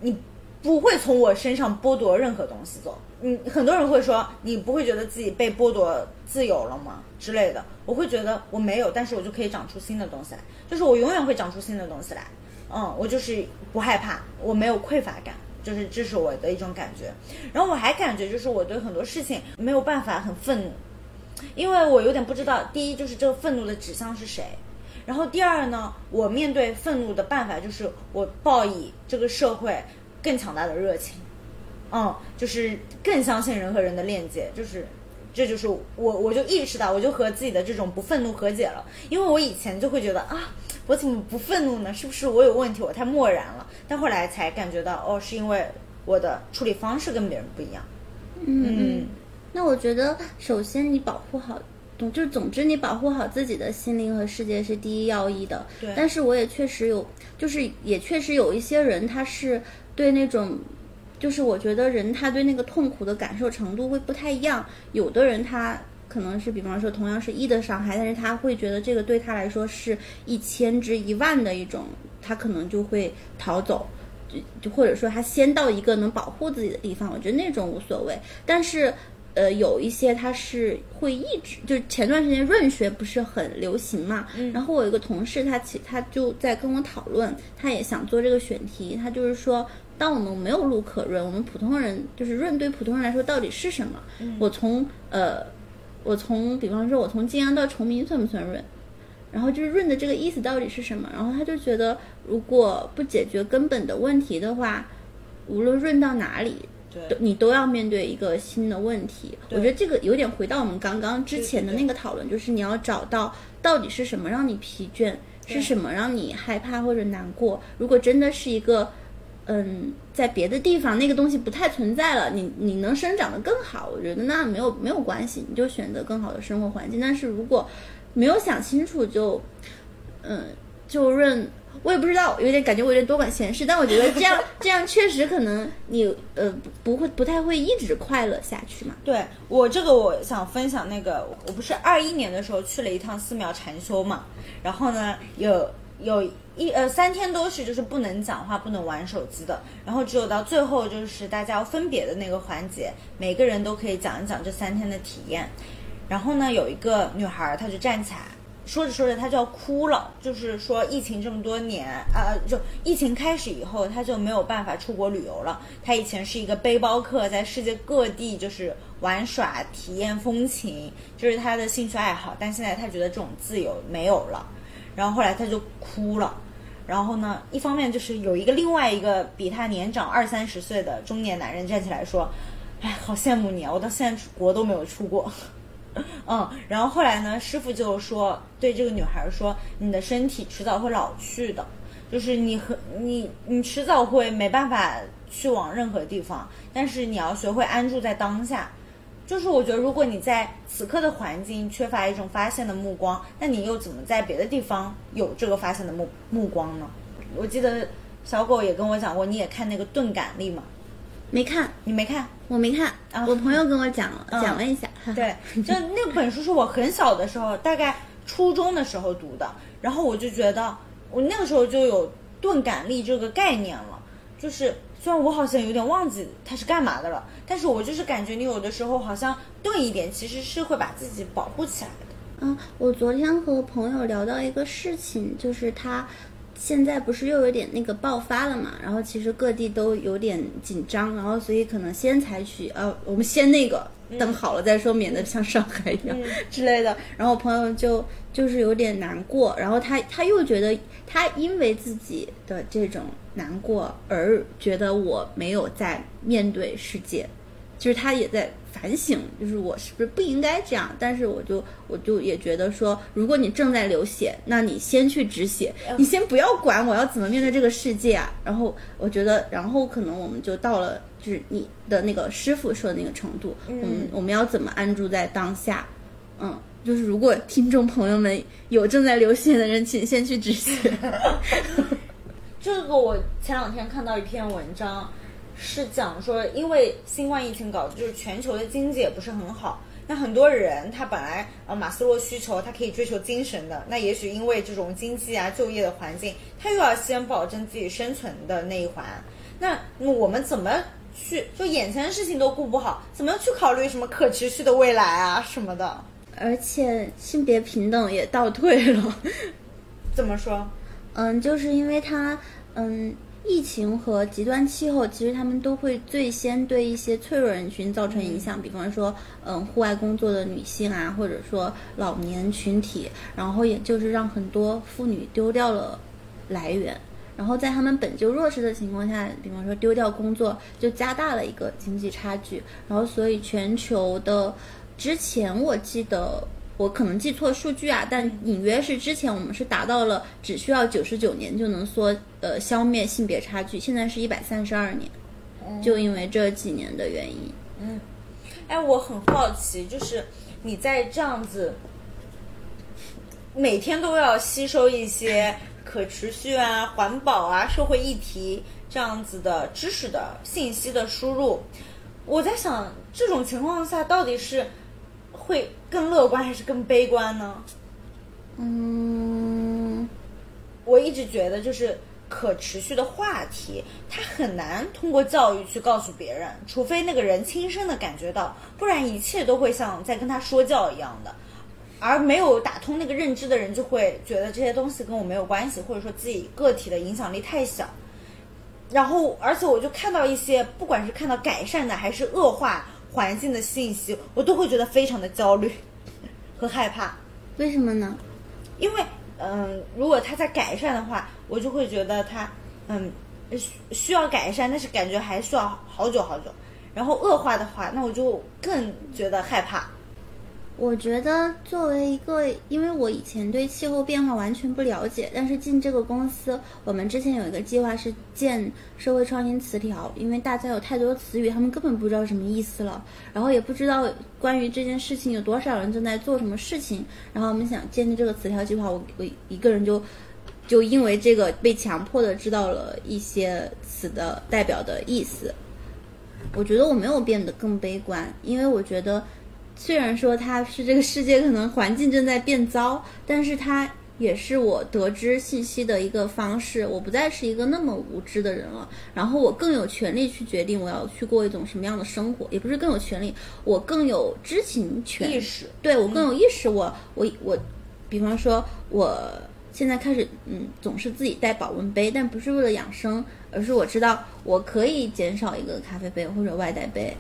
你不会从我身上剥夺任何东西走。嗯，很多人会说，你不会觉得自己被剥夺自由了吗？之类的。我会觉得我没有，但是我就可以长出新的东西来。就是我永远会长出新的东西来。嗯，我就是不害怕，我没有匮乏感，就是这是我的一种感觉。然后我还感觉就是我对很多事情没有办法很愤怒，因为我有点不知道，第一就是这个愤怒的指向是谁。然后第二呢，我面对愤怒的办法就是我报以这个社会更强大的热情，嗯，就是更相信人和人的链接，就是这就是我我就意识到，我就和自己的这种不愤怒和解了，因为我以前就会觉得啊，我怎么不愤怒呢？是不是我有问题？我太漠然了？但后来才感觉到，哦，是因为我的处理方式跟别人不一样。嗯，那我觉得首先你保护好。就是总之，你保护好自己的心灵和世界是第一要义的。对。但是我也确实有，就是也确实有一些人，他是对那种，就是我觉得人他对那个痛苦的感受程度会不太一样。有的人他可能是，比方说同样是一的伤害，但是他会觉得这个对他来说是一千之一万的一种，他可能就会逃走，就就或者说他先到一个能保护自己的地方。我觉得那种无所谓，但是。呃，有一些他是会一直，就是前段时间润学不是很流行嘛，然后我有一个同事，他其他就在跟我讨论，他也想做这个选题，他就是说，当我们没有路可润，我们普通人就是润对普通人来说到底是什么？我从呃，我从比方说，我从晋阳到崇明算不算润？然后就是润的这个意思到底是什么？然后他就觉得，如果不解决根本的问题的话，无论润到哪里。你都要面对一个新的问题，我觉得这个有点回到我们刚刚之前的那个讨论，就是你要找到到底是什么让你疲倦，是什么让你害怕或者难过。如果真的是一个，嗯，在别的地方那个东西不太存在了，你你能生长得更好，我觉得那没有没有关系，你就选择更好的生活环境。但是如果没有想清楚，就嗯就认。我也不知道，有点感觉我有点多管闲事，但我觉得这样 这样确实可能你呃不会不太会一直快乐下去嘛。对我这个我想分享那个，我不是二一年的时候去了一趟寺庙禅修嘛，然后呢有有一呃三天都是就是不能讲话不能玩手机的，然后只有到最后就是大家要分别的那个环节，每个人都可以讲一讲这三天的体验，然后呢有一个女孩她就站起来。说着说着，他就要哭了。就是说，疫情这么多年，啊，就疫情开始以后，他就没有办法出国旅游了。他以前是一个背包客，在世界各地就是玩耍、体验风情，就是他的兴趣爱好。但现在他觉得这种自由没有了，然后后来他就哭了。然后呢，一方面就是有一个另外一个比他年长二三十岁的中年男人站起来说：“哎，好羡慕你啊！我到现在出国都没有出过。” 嗯，然后后来呢？师傅就说对这个女孩说：“你的身体迟早会老去的，就是你和你，你迟早会没办法去往任何地方，但是你要学会安住在当下，就是我觉得，如果你在此刻的环境缺乏一种发现的目光，那你又怎么在别的地方有这个发现的目目光呢？我记得小狗也跟我讲过，你也看那个钝感力嘛？没看，你没看？我没看，啊我朋友跟我讲了，讲了一下。对，就那本书是我很小的时候，大概初中的时候读的，然后我就觉得我那个时候就有钝感力这个概念了，就是虽然我好像有点忘记它是干嘛的了，但是我就是感觉你有的时候好像钝一点，其实是会把自己保护起来的。嗯，我昨天和朋友聊到一个事情，就是他现在不是又有点那个爆发了嘛，然后其实各地都有点紧张，然后所以可能先采取呃，我们先那个等好了再说，免得像上海一样、之类的。然后我朋友就就是有点难过，然后他他又觉得他因为自己的这种难过而觉得我没有在面对世界，就是他也在反省，就是我是不是不应该这样？但是我就我就也觉得说，如果你正在流血，那你先去止血，你先不要管我要怎么面对这个世界啊。然后我觉得，然后可能我们就到了就是你的那个师傅说的那个程度，我们我们要怎么安住在当下？嗯，就是如果听众朋友们有正在流血的人，请先去止血。这个我前两天看到一篇文章，是讲说，因为新冠疫情搞的就是全球的经济也不是很好，那很多人他本来呃马斯洛需求他可以追求精神的，那也许因为这种经济啊就业的环境，他又要先保证自己生存的那一环，那我们怎么去就眼前的事情都顾不好，怎么去考虑什么可持续的未来啊什么的？而且性别平等也倒退了。怎么说？嗯，就是因为他，嗯，疫情和极端气候，其实他们都会最先对一些脆弱人群造成影响，比方说，嗯，户外工作的女性啊，或者说老年群体，然后也就是让很多妇女丢掉了来源，然后在他们本就弱势的情况下，比方说丢掉工作，就加大了一个经济差距，然后所以全球的之前我记得。我可能记错数据啊，但隐约是之前我们是达到了只需要九十九年就能缩呃消灭性别差距，现在是一百三十二年，就因为这几年的原因。嗯哎，我很好奇，就是你在这样子每天都要吸收一些可持续啊、环保啊、社会议题这样子的知识的信息的输入，我在想，这种情况下到底是会更乐观还是更悲观呢？嗯，我一直觉得，就是可持续的话题，它很难通过教育去告诉别人，除非那个人亲身的感觉到，不然一切都会像在跟他说教一样的。而没有打通那个认知的人，就会觉得这些东西跟我没有关系，或者说自己个体的影响力太小。然后，而且我就看到一些，不管是看到改善的还是恶化环境的信息，我都会觉得非常的焦虑和害怕。为什么呢？因为，嗯，如果他在改善的话，我就会觉得他，嗯，需需要改善，但是感觉还需要好久好久。然后恶化的话，那我就更觉得害怕。我觉得作为一个，因为我以前对气候变化完全不了解，但是进这个公司，我们之前有一个计划是建社会创新词条，因为大家有太多词语，他们根本不知道什么意思了，然后也不知道关于这件事情有多少人正在做什么事情，然后我们想建立这个词条计划，我我一个人就就因为这个被强迫的知道了一些词的代表的意思。我觉得我没有变得更悲观，因为我觉得。虽然说它是这个世界可能环境正在变糟，但是它也是我得知信息的一个方式。我不再是一个那么无知的人了，然后我更有权利去决定我要去过一种什么样的生活，也不是更有权利，我更有知情权意识，对我更有意识。我我我，比方说，我现在开始嗯，总是自己带保温杯，但不是为了养生，而是我知道我可以减少一个咖啡杯或者外带杯，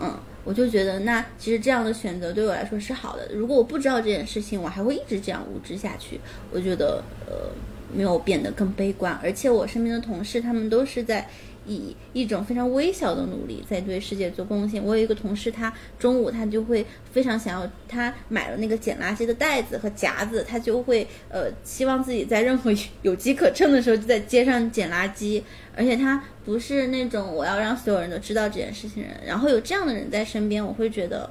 嗯。我就觉得，那其实这样的选择对我来说是好的。如果我不知道这件事情，我还会一直这样无知下去。我觉得，呃，没有变得更悲观。而且我身边的同事，他们都是在以一种非常微小的努力在对世界做贡献。我有一个同事，他中午他就会非常想要，他买了那个捡垃圾的袋子和夹子，他就会呃希望自己在任何 有机可乘的时候就在街上捡垃圾，而且他不是那种我要让所有人都知道这件事情的人。然后有这样的人在身边，我会觉得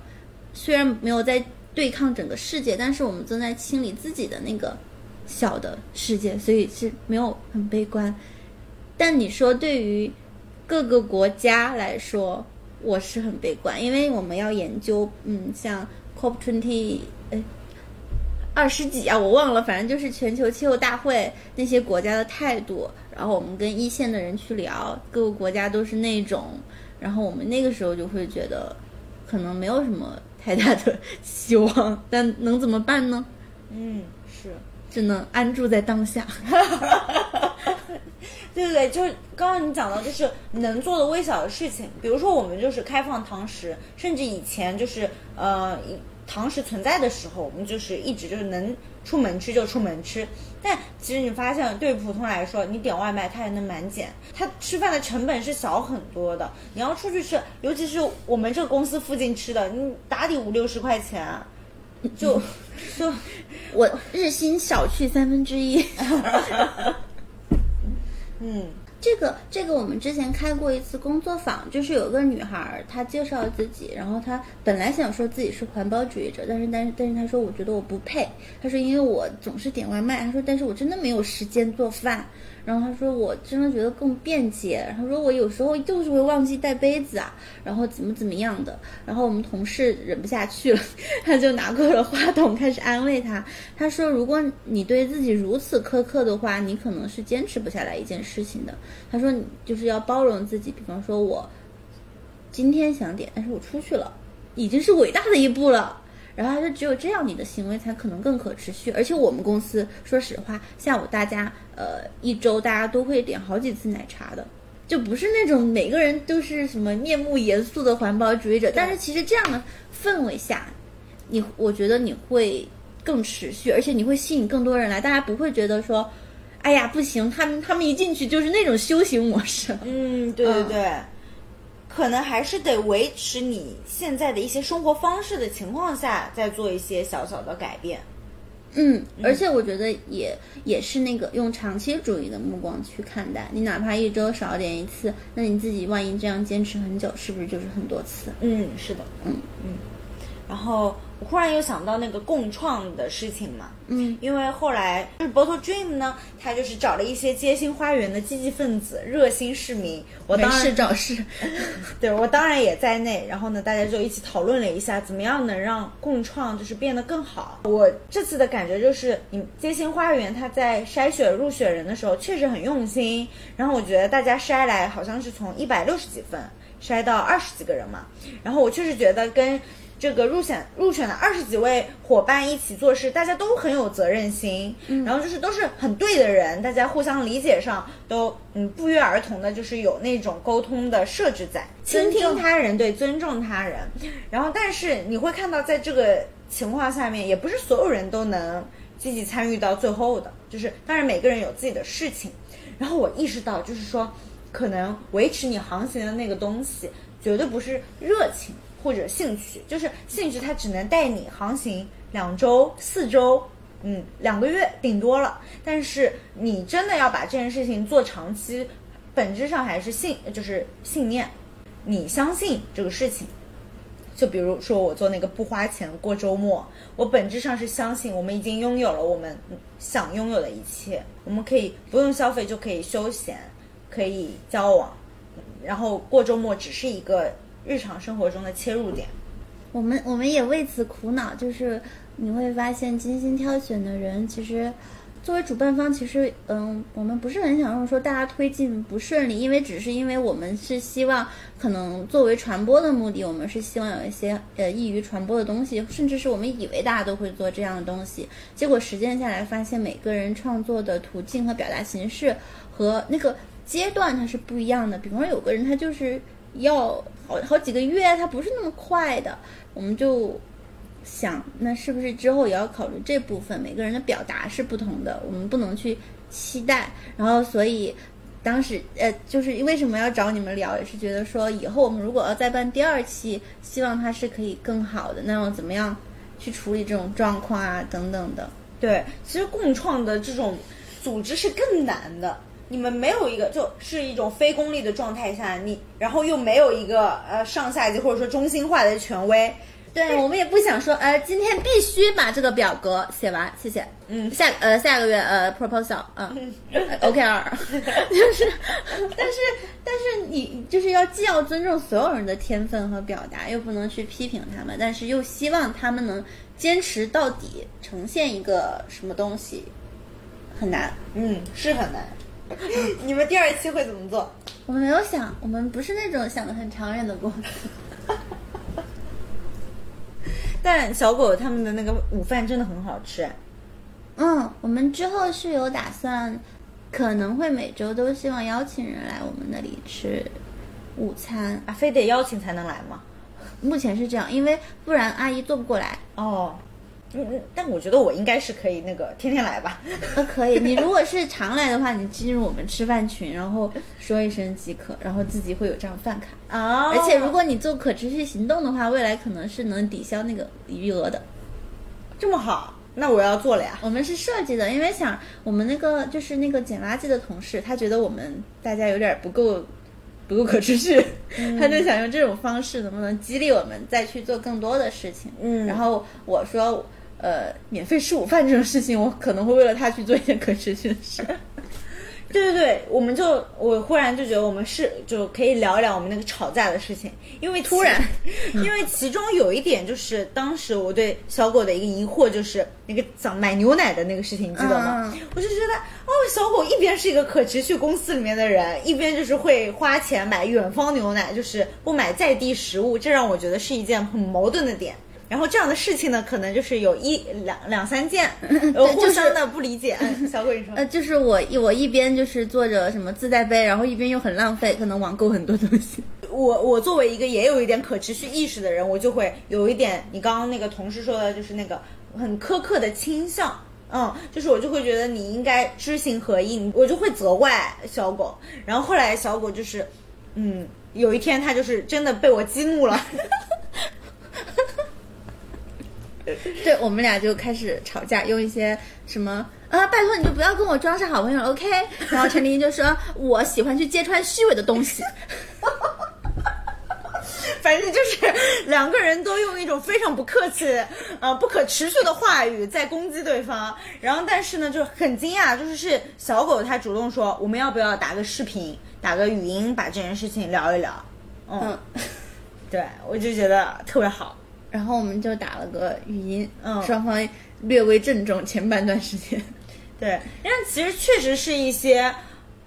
虽然没有在对抗整个世界，但是我们正在清理自己的那个小的世界，所以是没有很悲观。但你说对于各个国家来说，我是很悲观，因为我们要研究，嗯，像 COP twenty，二十几啊，我忘了，反正就是全球气候大会那些国家的态度，然后我们跟一线的人去聊，各个国家都是那种，然后我们那个时候就会觉得，可能没有什么太大的 希望，但能怎么办呢？嗯，是，只能安住在当下。对对对，就是刚刚你讲到，就是能做的微小的事情，比如说我们就是开放堂食，甚至以前就是呃堂食存在的时候，我们就是一直就是能出门吃就出门吃。但其实你发现，对于普通来说，你点外卖它也能满减，它吃饭的成本是小很多的。你要出去吃，尤其是我们这个公司附近吃的，你打底五六十块钱，就就我日薪少去三分之一。嗯，这个这个我们之前开过一次工作坊，就是有个女孩儿，她介绍自己，然后她本来想说自己是环保主义者，但是但是但是她说我觉得我不配，她说因为我总是点外卖，她说但是我真的没有时间做饭。然后他说：“我真的觉得更便捷。”他说：“我有时候就是会忘记带杯子啊，然后怎么怎么样的。”然后我们同事忍不下去了，他就拿过了话筒开始安慰他。他说：“如果你对自己如此苛刻的话，你可能是坚持不下来一件事情的。”他说：“你就是要包容自己。比方说，我今天想点，但是我出去了，已经是伟大的一步了。”然后他说：“只有这样，你的行为才可能更可持续。而且我们公司，说实话，下午大家呃一周大家都会点好几次奶茶的，就不是那种每个人都是什么面目严肃的环保主义者。但是其实这样的氛围下，你我觉得你会更持续，而且你会吸引更多人来。大家不会觉得说，哎呀不行，他们他们一进去就是那种修行模式。嗯，对对对。”可能还是得维持你现在的一些生活方式的情况下，再做一些小小的改变。嗯，而且我觉得也也是那个用长期主义的目光去看待。你哪怕一周少点一次，那你自己万一这样坚持很久，是不是就是很多次？嗯，是的，嗯嗯。然后。我忽然又想到那个共创的事情嘛，嗯，因为后来就是 Bottle Dream 呢，他就是找了一些街心花园的积极分子、热心市民，我当然找事，对我当然也在内。然后呢，大家就一起讨论了一下，怎么样能让共创就是变得更好。我这次的感觉就是，你街心花园他在筛选入选人的时候确实很用心。然后我觉得大家筛来好像是从一百六十几分筛到二十几个人嘛。然后我确实觉得跟。这个入选入选的二十几位伙伴一起做事，大家都很有责任心，然后就是都是很对的人，大家互相理解上都嗯不约而同的，就是有那种沟通的设置在，倾听他人，对，尊重他人。然后，但是你会看到，在这个情况下面，也不是所有人都能积极参与到最后的，就是当然每个人有自己的事情。然后我意识到，就是说，可能维持你航行的那个东西，绝对不是热情。或者兴趣，就是兴趣，它只能带你航行两周、四周，嗯，两个月顶多了。但是你真的要把这件事情做长期，本质上还是信，就是信念。你相信这个事情，就比如说我做那个不花钱过周末，我本质上是相信我们已经拥有了我们想拥有的一切，我们可以不用消费就可以休闲，可以交往，然后过周末只是一个。日常生活中的切入点，我们我们也为此苦恼。就是你会发现，精心挑选的人，其实作为主办方，其实嗯，我们不是很想说大家推进不顺利，因为只是因为我们是希望，可能作为传播的目的，我们是希望有一些呃易于传播的东西，甚至是我们以为大家都会做这样的东西，结果实践下来发现，每个人创作的途径和表达形式和那个阶段它是不一样的。比方说，有个人他就是要。好好几个月，它不是那么快的。我们就想，那是不是之后也要考虑这部分？每个人的表达是不同的，我们不能去期待。然后，所以当时呃，就是为什么要找你们聊，也是觉得说以后我们如果要再办第二期，希望它是可以更好的。那要怎么样去处理这种状况啊，等等的。对，其实共创的这种组织是更难的。你们没有一个，就是一种非功利的状态下，你然后又没有一个呃上下级或者说中心化的权威。对我们也不想说，呃，今天必须把这个表格写完，谢谢。嗯，下呃下个月呃 proposal 嗯 OKR，就是，但是但是你就是要既要尊重所有人的天分和表达，又不能去批评他们，但是又希望他们能坚持到底，呈现一个什么东西，很难。嗯，是很难。你们第二期会怎么做？我们没有想，我们不是那种想的很长远的公司。但小狗他们的那个午饭真的很好吃，嗯，我们之后是有打算，可能会每周都希望邀请人来我们那里吃午餐啊，非得邀请才能来吗？目前是这样，因为不然阿姨做不过来哦。嗯嗯，但我觉得我应该是可以那个天天来吧。那可以，你如果是常来的话，你进入我们吃饭群，然后说一声即可，然后自己会有张饭卡啊。而且如果你做可持续行动的话，未来可能是能抵消那个余额的。这么好，那我要做了呀。我们是设计的，因为想我们那个就是那个捡垃圾的同事，他觉得我们大家有点不够不够可持续，他就想用这种方式能不能激励我们再去做更多的事情。嗯，然后我说。呃，免费吃午饭这种事情，我可能会为了他去做一件可持续的事。对对对，我们就我忽然就觉得我们是就可以聊一聊我们那个吵架的事情，因为突然，因为其中有一点就是当时我对小狗的一个疑惑就是那个想买牛奶的那个事情，你记得吗？我就觉得哦，小狗一边是一个可持续公司里面的人，一边就是会花钱买远方牛奶，就是不买在地食物，这让我觉得是一件很矛盾的点。然后这样的事情呢，可能就是有一两两三件，互相的不理解。小鬼说，呃，就是我一我一边就是做着什么自带杯，然后一边又很浪费，可能网购很多东西。我我作为一个也有一点可持续意识的人，我就会有一点你刚刚那个同事说的，就是那个很苛刻的倾向。嗯，就是我就会觉得你应该知行合一，我就会责怪小狗。然后后来小狗就是，嗯，有一天他就是真的被我激怒了。对我们俩就开始吵架，用一些什么啊，拜托你就不要跟我装是好朋友，OK？然后陈琳就说我喜欢去揭穿虚伪的东西，反正就是两个人都用一种非常不客气、呃不可持续的话语在攻击对方。然后但是呢，就很惊讶，就是是小狗它主动说我们要不要打个视频、打个语音，把这件事情聊一聊。嗯，对我就觉得特别好。然后我们就打了个语音，嗯，双方略微郑重前半段时间，对，因为其实确实是一些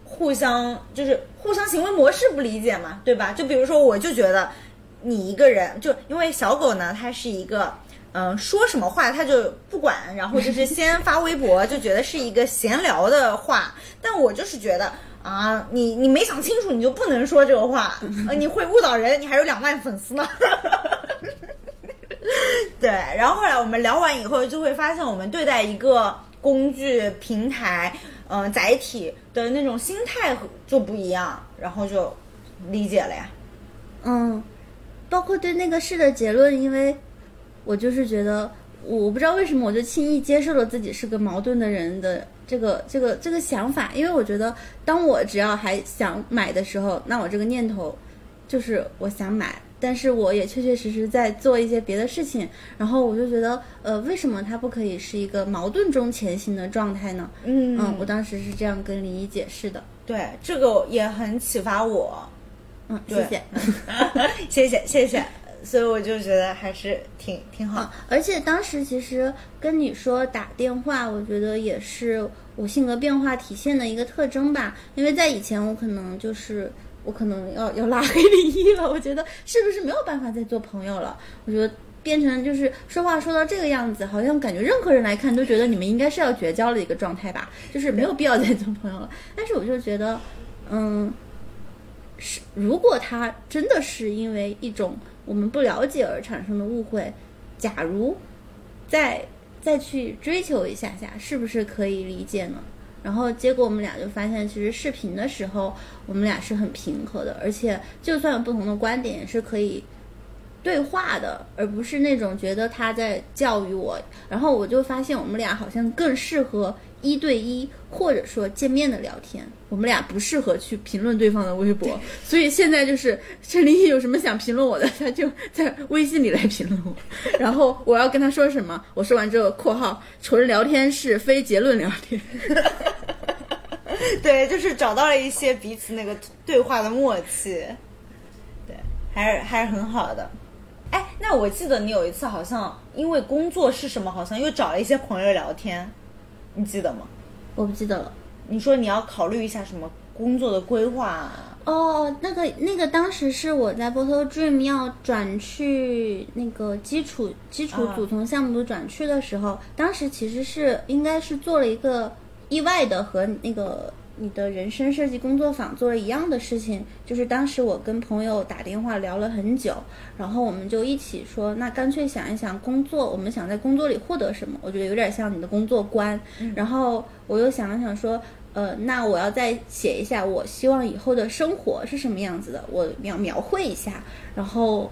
互相就是互相行为模式不理解嘛，对吧？就比如说，我就觉得你一个人，就因为小狗呢，它是一个嗯说什么话它就不管，然后就是先 发微博，就觉得是一个闲聊的话，但我就是觉得啊，你你没想清楚，你就不能说这个话，呃，你会误导人，你还有两万粉丝呢。对，然后后来我们聊完以后，就会发现我们对待一个工具、平台、嗯载体的那种心态就不一样，然后就理解了呀。嗯，包括对那个事的结论，因为我就是觉得，我不知道为什么，我就轻易接受了自己是个矛盾的人的这个这个这个想法，因为我觉得，当我只要还想买的时候，那我这个念头就是我想买。但是我也确确实实在做一些别的事情，然后我就觉得，呃，为什么它不可以是一个矛盾中前行的状态呢？嗯嗯，我当时是这样跟林一解释的。对，这个也很启发我。嗯，谢谢，谢谢，谢谢。所以我就觉得还是挺挺好。而且当时其实跟你说打电话，我觉得也是我性格变化体现的一个特征吧。因为在以前我可能就是。我可能要要拉黑李一了，我觉得是不是没有办法再做朋友了？我觉得变成就是说话说到这个样子，好像感觉任何人来看都觉得你们应该是要绝交的一个状态吧，就是没有必要再做朋友了。但是我就觉得，嗯，是如果他真的是因为一种我们不了解而产生的误会，假如再再去追求一下下，是不是可以理解呢？然后结果我们俩就发现，其实视频的时候我们俩是很平和的，而且就算有不同的观点，也是可以对话的，而不是那种觉得他在教育我。然后我就发现我们俩好像更适合一对一或者说见面的聊天，我们俩不适合去评论对方的微博。所以现在就是陈林有什么想评论我的，他就在微信里来评论我。然后我要跟他说什么，我说完之后（括号纯聊天是非结论聊天）。对，就是找到了一些彼此那个对话的默契，对，还是还是很好的。哎，那我记得你有一次好像因为工作是什么，好像又找了一些朋友聊天，你记得吗？我不记得了。你说你要考虑一下什么工作的规划啊？哦，那个那个，当时是我在 Bottle Dream 要转去那个基础基础组从项目组转去的时候，当时其实是应该是做了一个意外的和那个你的人生设计工作坊做了一样的事情，就是当时我跟朋友打电话聊了很久，然后我们就一起说，那干脆想一想工作，我们想在工作里获得什么？我觉得有点像你的工作观。然后我又想了想说。呃，那我要再写一下，我希望以后的生活是什么样子的，我描描绘一下，然后，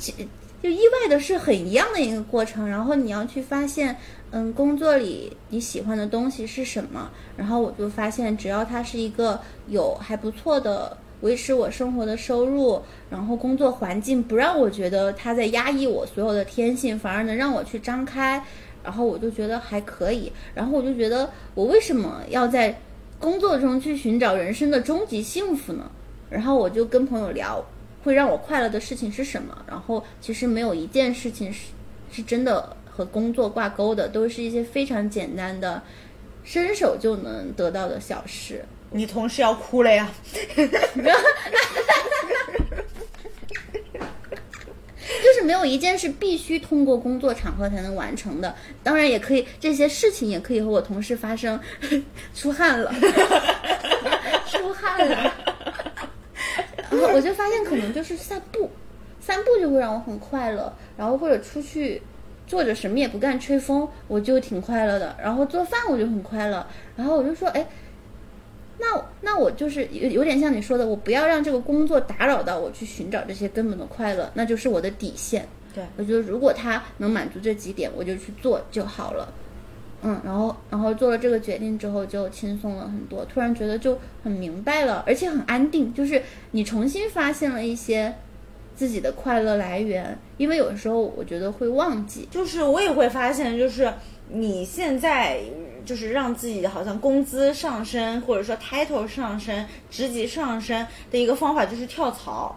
就就意外的是很一样的一个过程，然后你要去发现，嗯，工作里你喜欢的东西是什么，然后我就发现，只要它是一个有还不错的维持我生活的收入，然后工作环境不让我觉得他在压抑我所有的天性，反而能让我去张开，然后我就觉得还可以，然后我就觉得我为什么要在。工作中去寻找人生的终极幸福呢？然后我就跟朋友聊，会让我快乐的事情是什么？然后其实没有一件事情是是真的和工作挂钩的，都是一些非常简单的，伸手就能得到的小事。你同事要哭了呀！就是没有一件是必须通过工作场合才能完成的，当然也可以，这些事情也可以和我同事发生。出汗了，出汗了，然后我就发现可能就是散步，散步就会让我很快乐，然后或者出去坐着什么也不干吹风，我就挺快乐的，然后做饭我就很快乐，然后我就说，哎。那那我就是有有点像你说的，我不要让这个工作打扰到我去寻找这些根本的快乐，那就是我的底线。对，我觉得如果他能满足这几点，我就去做就好了。嗯，然后然后做了这个决定之后，就轻松了很多，突然觉得就很明白了，而且很安定，就是你重新发现了一些自己的快乐来源。因为有时候我觉得会忘记，就是我也会发现，就是你现在。就是让自己好像工资上升，或者说 title 上升、职级上升的一个方法就是跳槽，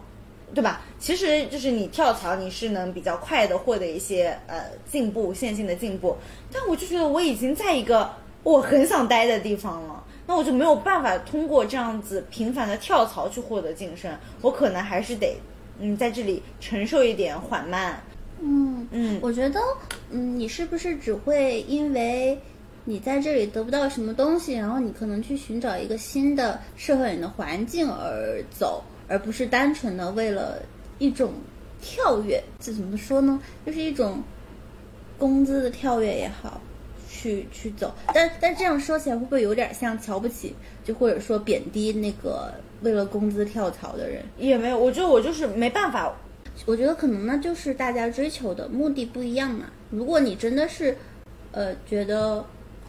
对吧？其实就是你跳槽，你是能比较快的获得一些呃进步、线性的进步。但我就觉得我已经在一个我很想待的地方了，那我就没有办法通过这样子频繁的跳槽去获得晋升，我可能还是得嗯在这里承受一点缓慢。嗯嗯，我觉得嗯，你是不是只会因为？你在这里得不到什么东西，然后你可能去寻找一个新的适合你的环境而走，而不是单纯的为了一种跳跃，这怎么说呢？就是一种工资的跳跃也好，去去走。但但这样说起来，会不会有点像瞧不起，就或者说贬低那个为了工资跳槽的人？也没有，我觉得我就是没办法。我觉得可能呢，就是大家追求的目的不一样嘛。如果你真的是，呃，觉得。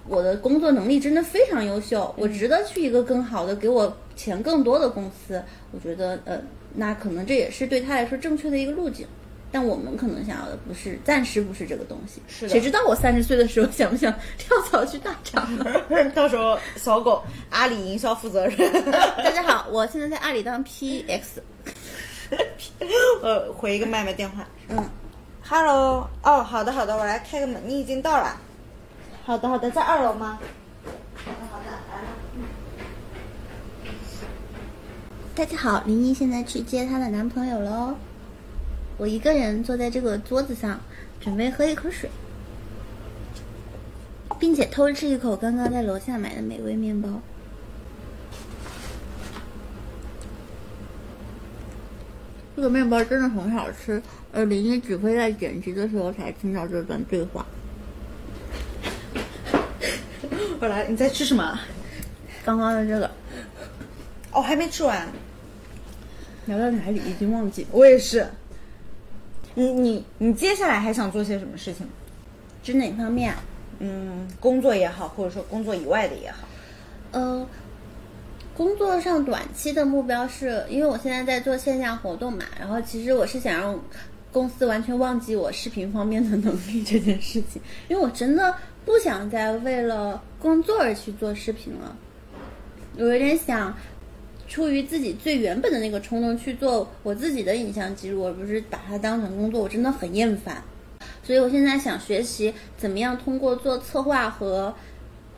我的工作能力真的非常优秀，我值得去一个更好的、给我钱更多的公司。我觉得，呃，那可能这也是对他来说正确的一个路径。但我们可能想要的不是，暂时不是这个东西。是的。谁知道我三十岁的时候想不想跳槽去大厂？到时候小狗阿里营销负责人。大家好，我现在在阿里当 PX。呃，回一个麦麦电话。嗯。Hello。哦，好的好的，我来开个门，你已经到了。好的，好的，在二楼吗？好的，好的，来了。大家好，林一现在去接她的男朋友喽。我一个人坐在这个桌子上，准备喝一口水，并且偷吃一口刚刚在楼下买的美味面包。这个面包真的很好吃，呃，林一只会在剪辑的时候才听到这段对话。过来，你在吃什么？刚刚的这个哦，还没吃完，聊到哪里已经忘记，我也是。你你你接下来还想做些什么事情？指哪方面？嗯，工作也好，或者说工作以外的也好。呃，工作上短期的目标是因为我现在在做线下活动嘛，然后其实我是想让公司完全忘记我视频方面的能力这件事情，因为我真的不想再为了工作而去做视频了，我有点想出于自己最原本的那个冲动去做我自己的影像记录，而不是把它当成工作，我真的很厌烦。所以我现在想学习怎么样通过做策划和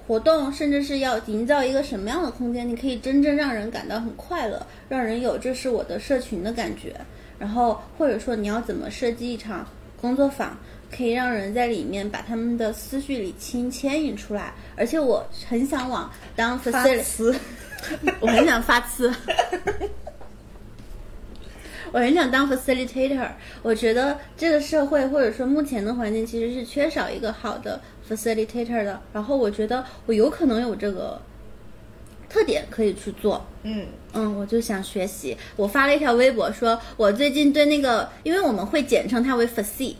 活动，甚至是要营造一个什么样的空间，你可以真正让人感到很快乐，让人有这是我的社群的感觉。然后或者说你要怎么设计一场工作坊，可以让人在里面把他们的思绪理清、牵引出来。而且我很想往当 facility，，我很想发呲。我很想当 facilitator，我觉得这个社会或者说目前的环境其实是缺少一个好的 facilitator 的。然后我觉得我有可能有这个特点可以去做。嗯嗯，我就想学习。我发了一条微博说，我最近对那个，因为我们会简称它为 faci，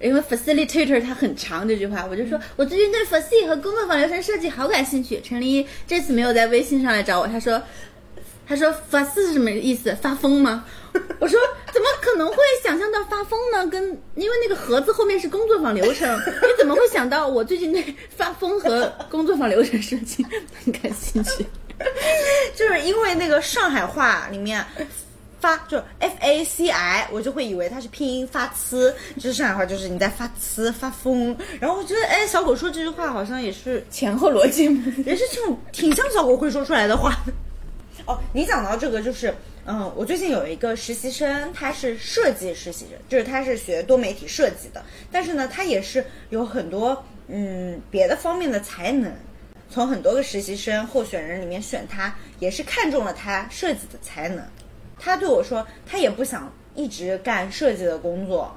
因为 facilitator 它很长这句话，我就说我最近对 faci 和工作坊流程设计好感兴趣。陈立这次没有在微信上来找我，他说。他说“发四”是什么意思？发疯吗？我说怎么可能会想象到发疯呢？跟因为那个盒子后面是工作坊流程，你怎么会想到我最近对发疯和工作坊流程设计很感兴趣？就是因为那个上海话里面发就 F A C I，我就会以为它是拼音发呲，就是上海话就是你在发呲发疯。然后我觉得哎，小狗说这句话好像也是前后逻辑，也是这种挺像小狗会说出来的话。哦，你讲到这个，就是，嗯，我最近有一个实习生，他是设计实习生，就是他是学多媒体设计的，但是呢，他也是有很多嗯别的方面的才能，从很多个实习生候选人里面选他，也是看中了他设计的才能。他对我说，他也不想一直干设计的工作。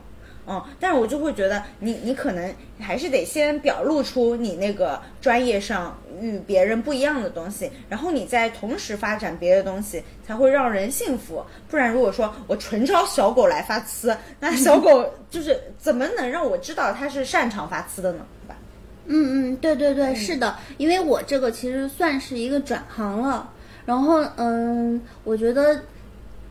嗯，但是我就会觉得你你可能还是得先表露出你那个专业上与别人不一样的东西，然后你再同时发展别的东西，才会让人信服。不然如果说我纯招小狗来发呲，那小狗 就是怎么能让我知道它是擅长发呲的呢？对吧？嗯嗯，对对对，是的，因为我这个其实算是一个转行了，然后嗯，我觉得。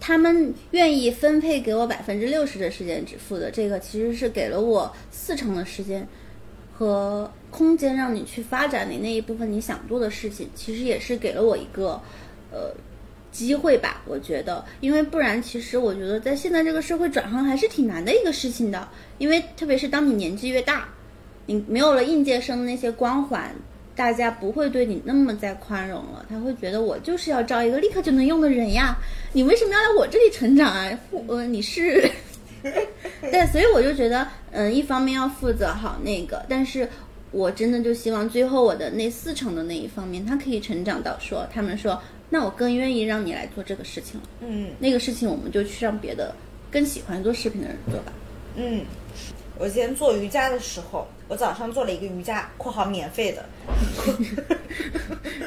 他们愿意分配给我百分之六十的时间支付的，这个其实是给了我四成的时间和空间，让你去发展你那一部分你想做的事情。其实也是给了我一个呃机会吧，我觉得，因为不然，其实我觉得在现在这个社会转行还是挺难的一个事情的，因为特别是当你年纪越大，你没有了应届生的那些光环。大家不会对你那么再宽容了，他会觉得我就是要招一个立刻就能用的人呀，你为什么要来我这里成长啊？呃，你是，对，所以我就觉得，嗯，一方面要负责好那个，但是我真的就希望最后我的那四成的那一方面，他可以成长到说，他们说，那我更愿意让你来做这个事情了，嗯，那个事情我们就去让别的更喜欢做视频的人做吧，嗯。我今天做瑜伽的时候，我早上做了一个瑜伽（括号免费的 ），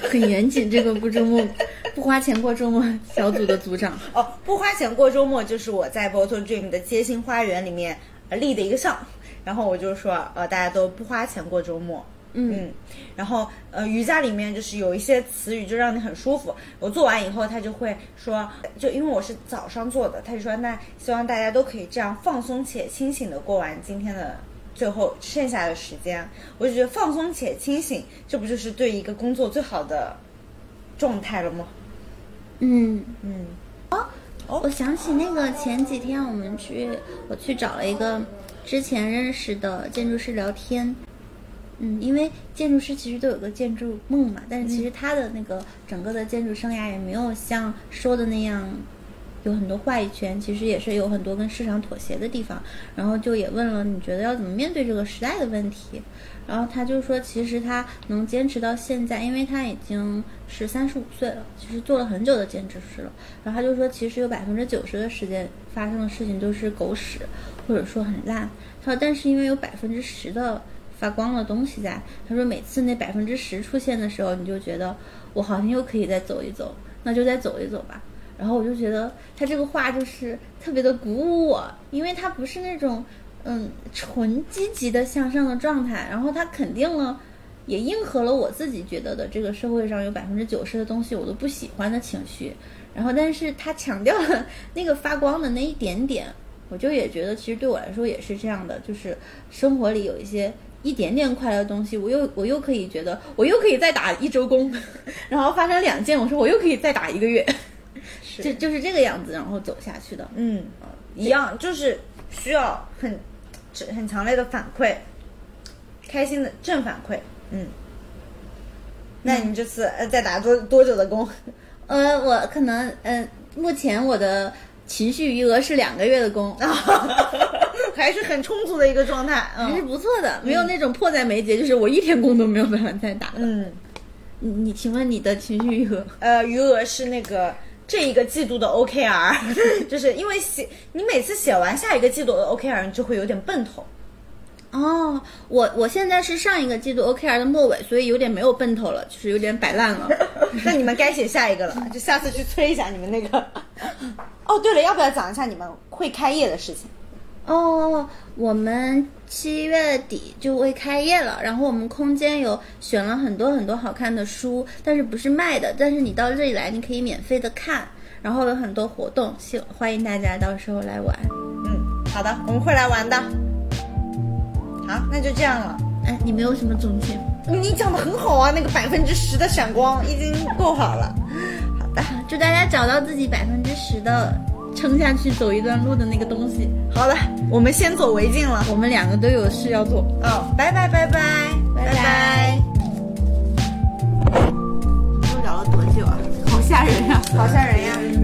很严谨。这个不周末不花钱过周末小组的组长哦，不花钱过周末就是我在 Bottle Dream 的街心花园里面立的一个像，然后我就说呃，大家都不花钱过周末。嗯，然后呃，瑜伽里面就是有一些词语就让你很舒服。我做完以后，他就会说，就因为我是早上做的，他就说，那希望大家都可以这样放松且清醒的过完今天的最后剩下的时间。我就觉得放松且清醒，这不就是对一个工作最好的状态了吗？嗯嗯。哦，我想起那个前几天我们去，我去找了一个之前认识的建筑师聊天。嗯，因为建筑师其实都有个建筑梦嘛，但是其实他的那个整个的建筑生涯也没有像说的那样有很多话语权，其实也是有很多跟市场妥协的地方。然后就也问了，你觉得要怎么面对这个时代的问题？然后他就说，其实他能坚持到现在，因为他已经是三十五岁了，其实做了很久的建筑师了。然后他就说，其实有百分之九十的时间发生的事情都是狗屎，或者说很烂。他说，但是因为有百分之十的。发光的东西在。他说每次那百分之十出现的时候，你就觉得我好像又可以再走一走，那就再走一走吧。然后我就觉得他这个话就是特别的鼓舞我，因为他不是那种嗯纯积极的向上的状态，然后他肯定了。也应和了我自己觉得的这个社会上有百分之九十的东西我都不喜欢的情绪，然后但是他强调了那个发光的那一点点，我就也觉得其实对我来说也是这样的，就是生活里有一些一点点快乐的东西，我又我又可以觉得我又可以再打一周工，然后发生两件，我说我又可以再打一个月，是 就就是这个样子，然后走下去的，嗯，一样就是需要很很强烈的反馈，开心的正反馈。嗯，那你这次呃再打多多久的工？呃，我可能呃，目前我的情绪余额是两个月的工，还是很充足的一个状态，还是不错的，没有那种迫在眉睫，就是我一天工都没有办法再打。嗯，你你请问你的情绪余额？呃，余额是那个这一个季度的 OKR，就是因为写你每次写完下一个季度的 OKR，你就会有点奔头。哦，我我现在是上一个季度 OKR 的末尾，所以有点没有奔头了，就是有点摆烂了。那你们该写下一个了，就下次去催一下你们那个。哦，对了，要不要讲一下你们会开业的事情？哦，我们七月底就会开业了，然后我们空间有选了很多很多好看的书，但是不是卖的，但是你到这里来你可以免费的看，然后有很多活动，希欢迎大家到时候来玩。嗯，好的，我们会来玩的。啊，那就这样了。哎，你没有什么总结？你讲的很好啊，那个百分之十的闪光已经够好了。好的，祝大家找到自己百分之十的撑下去走一段路的那个东西。好了，我们先走为敬了。我们两个都有事要做。哦，拜拜拜拜拜拜。又聊了多久啊？好吓人呀！好吓人。